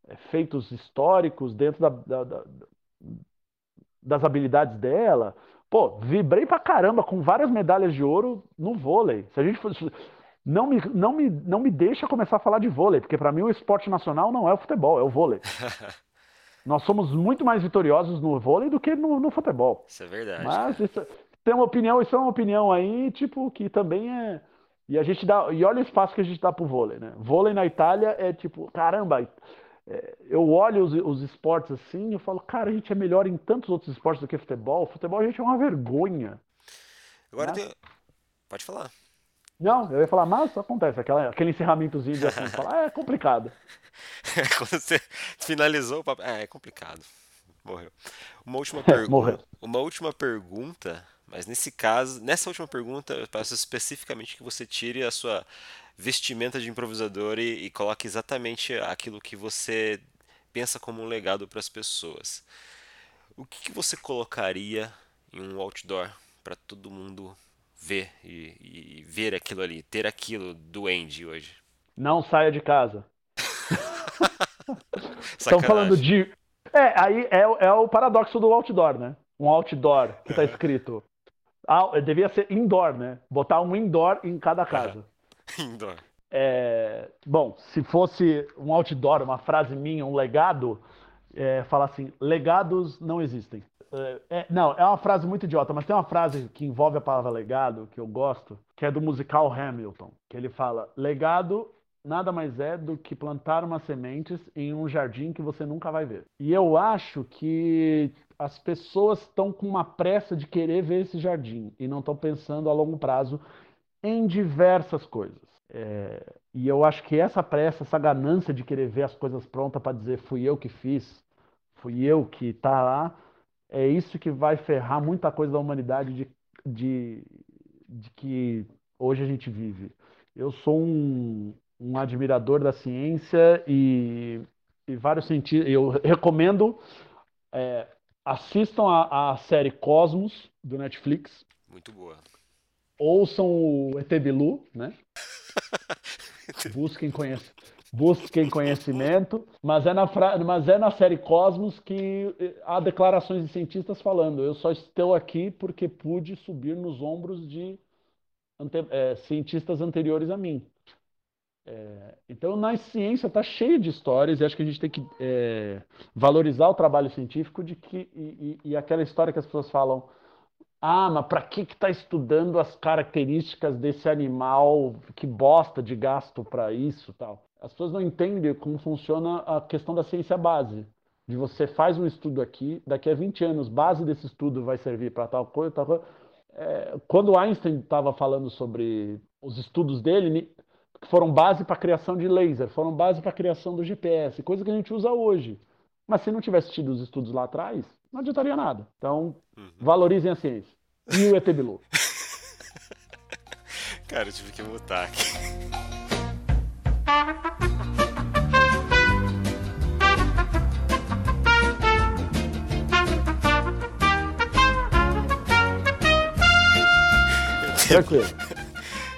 é, feitos históricos dentro da, da, da, das habilidades dela. Pô, vibrei pra caramba com várias medalhas de ouro no vôlei. Se a gente fosse, não me, não me, não me deixa começar a falar de vôlei, porque para mim o esporte nacional não é o futebol, é o vôlei. <laughs> Nós somos muito mais vitoriosos no vôlei do que no, no futebol. Isso é verdade. Mas isso, tem uma opinião, isso é uma opinião aí, tipo, que também é e a gente dá. E olha o espaço que a gente dá pro vôlei, né? Vôlei na Itália é tipo, caramba, é, eu olho os, os esportes assim e falo, cara, a gente é melhor em tantos outros esportes do que futebol. Futebol a gente é uma vergonha. Agora né? tem... Pode falar. Não, eu ia falar, mas acontece, aquela, aquele encerramentozinho de assim, <laughs> falar, ah, é complicado. <laughs> Quando você finalizou o papo, é, é complicado. Morreu. Uma última <laughs> pergunta. Uma última pergunta, mas nesse caso, nessa última pergunta, eu peço especificamente que você tire a sua vestimenta de improvisador e, e coloque exatamente aquilo que você pensa como um legado para as pessoas. O que, que, você colocaria em um outdoor para todo mundo ver e, e, ver aquilo ali, ter aquilo do Andy hoje? Não saia de casa. <laughs> Estão falando de. É, aí é, é, o paradoxo do outdoor, né? Um outdoor que está escrito. Ah, devia ser indoor, né? Botar um indoor em cada casa. <laughs> indoor. É, bom, se fosse um outdoor, uma frase minha, um legado, é, falar assim: legados não existem. É, é, não, é uma frase muito idiota, mas tem uma frase que envolve a palavra legado, que eu gosto, que é do musical Hamilton, que ele fala: legado nada mais é do que plantar umas sementes em um jardim que você nunca vai ver. E eu acho que as pessoas estão com uma pressa de querer ver esse jardim e não estão pensando a longo prazo em diversas coisas. É, e eu acho que essa pressa, essa ganância de querer ver as coisas prontas para dizer fui eu que fiz, fui eu que está lá, é isso que vai ferrar muita coisa da humanidade de, de, de que hoje a gente vive. Eu sou um, um admirador da ciência e, e vários cientistas. Eu recomendo é, assistam a, a, série Cosmos do Netflix. Muito boa. Ouçam o ET Bilu, né? <laughs> Busquem, conhec... Busquem conhecimento, mas é, na fra... mas é na série Cosmos que eh, há declarações de cientistas falando: eu só estou aqui porque pude subir nos ombros de ante... é, cientistas anteriores a mim. É, então, na ciência está cheio de histórias e acho que a gente tem que é, valorizar o trabalho científico de que e, e, e, aquela história que as pessoas falam, ah, mas para que está estudando as características desse animal que bosta de gasto para isso, tal? As pessoas não entendem como funciona a questão da ciência base. De você faz um estudo aqui, daqui a 20 anos, base desse estudo vai servir para tal coisa, tal coisa. É, quando Einstein estava falando sobre os estudos dele, que foram base para a criação de laser, foram base para a criação do GPS, coisa que a gente usa hoje. Mas se não tivesse tido os estudos lá atrás, não adiantaria nada. Então, uhum. valorizem a ciência. E o ET Bilu. <laughs> Cara, eu tive que mutar aqui. Tranquilo.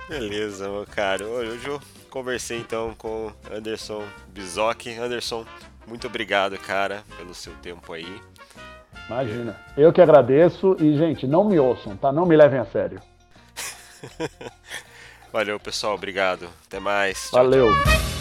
Beleza, meu caro. Hoje eu conversei então com Anderson Bizoc. Anderson, muito obrigado, cara, pelo seu tempo aí. Imagina. Eu que agradeço e, gente, não me ouçam, tá? Não me levem a sério. <laughs> Valeu, pessoal. Obrigado. Até mais. Valeu. Tchau, tchau.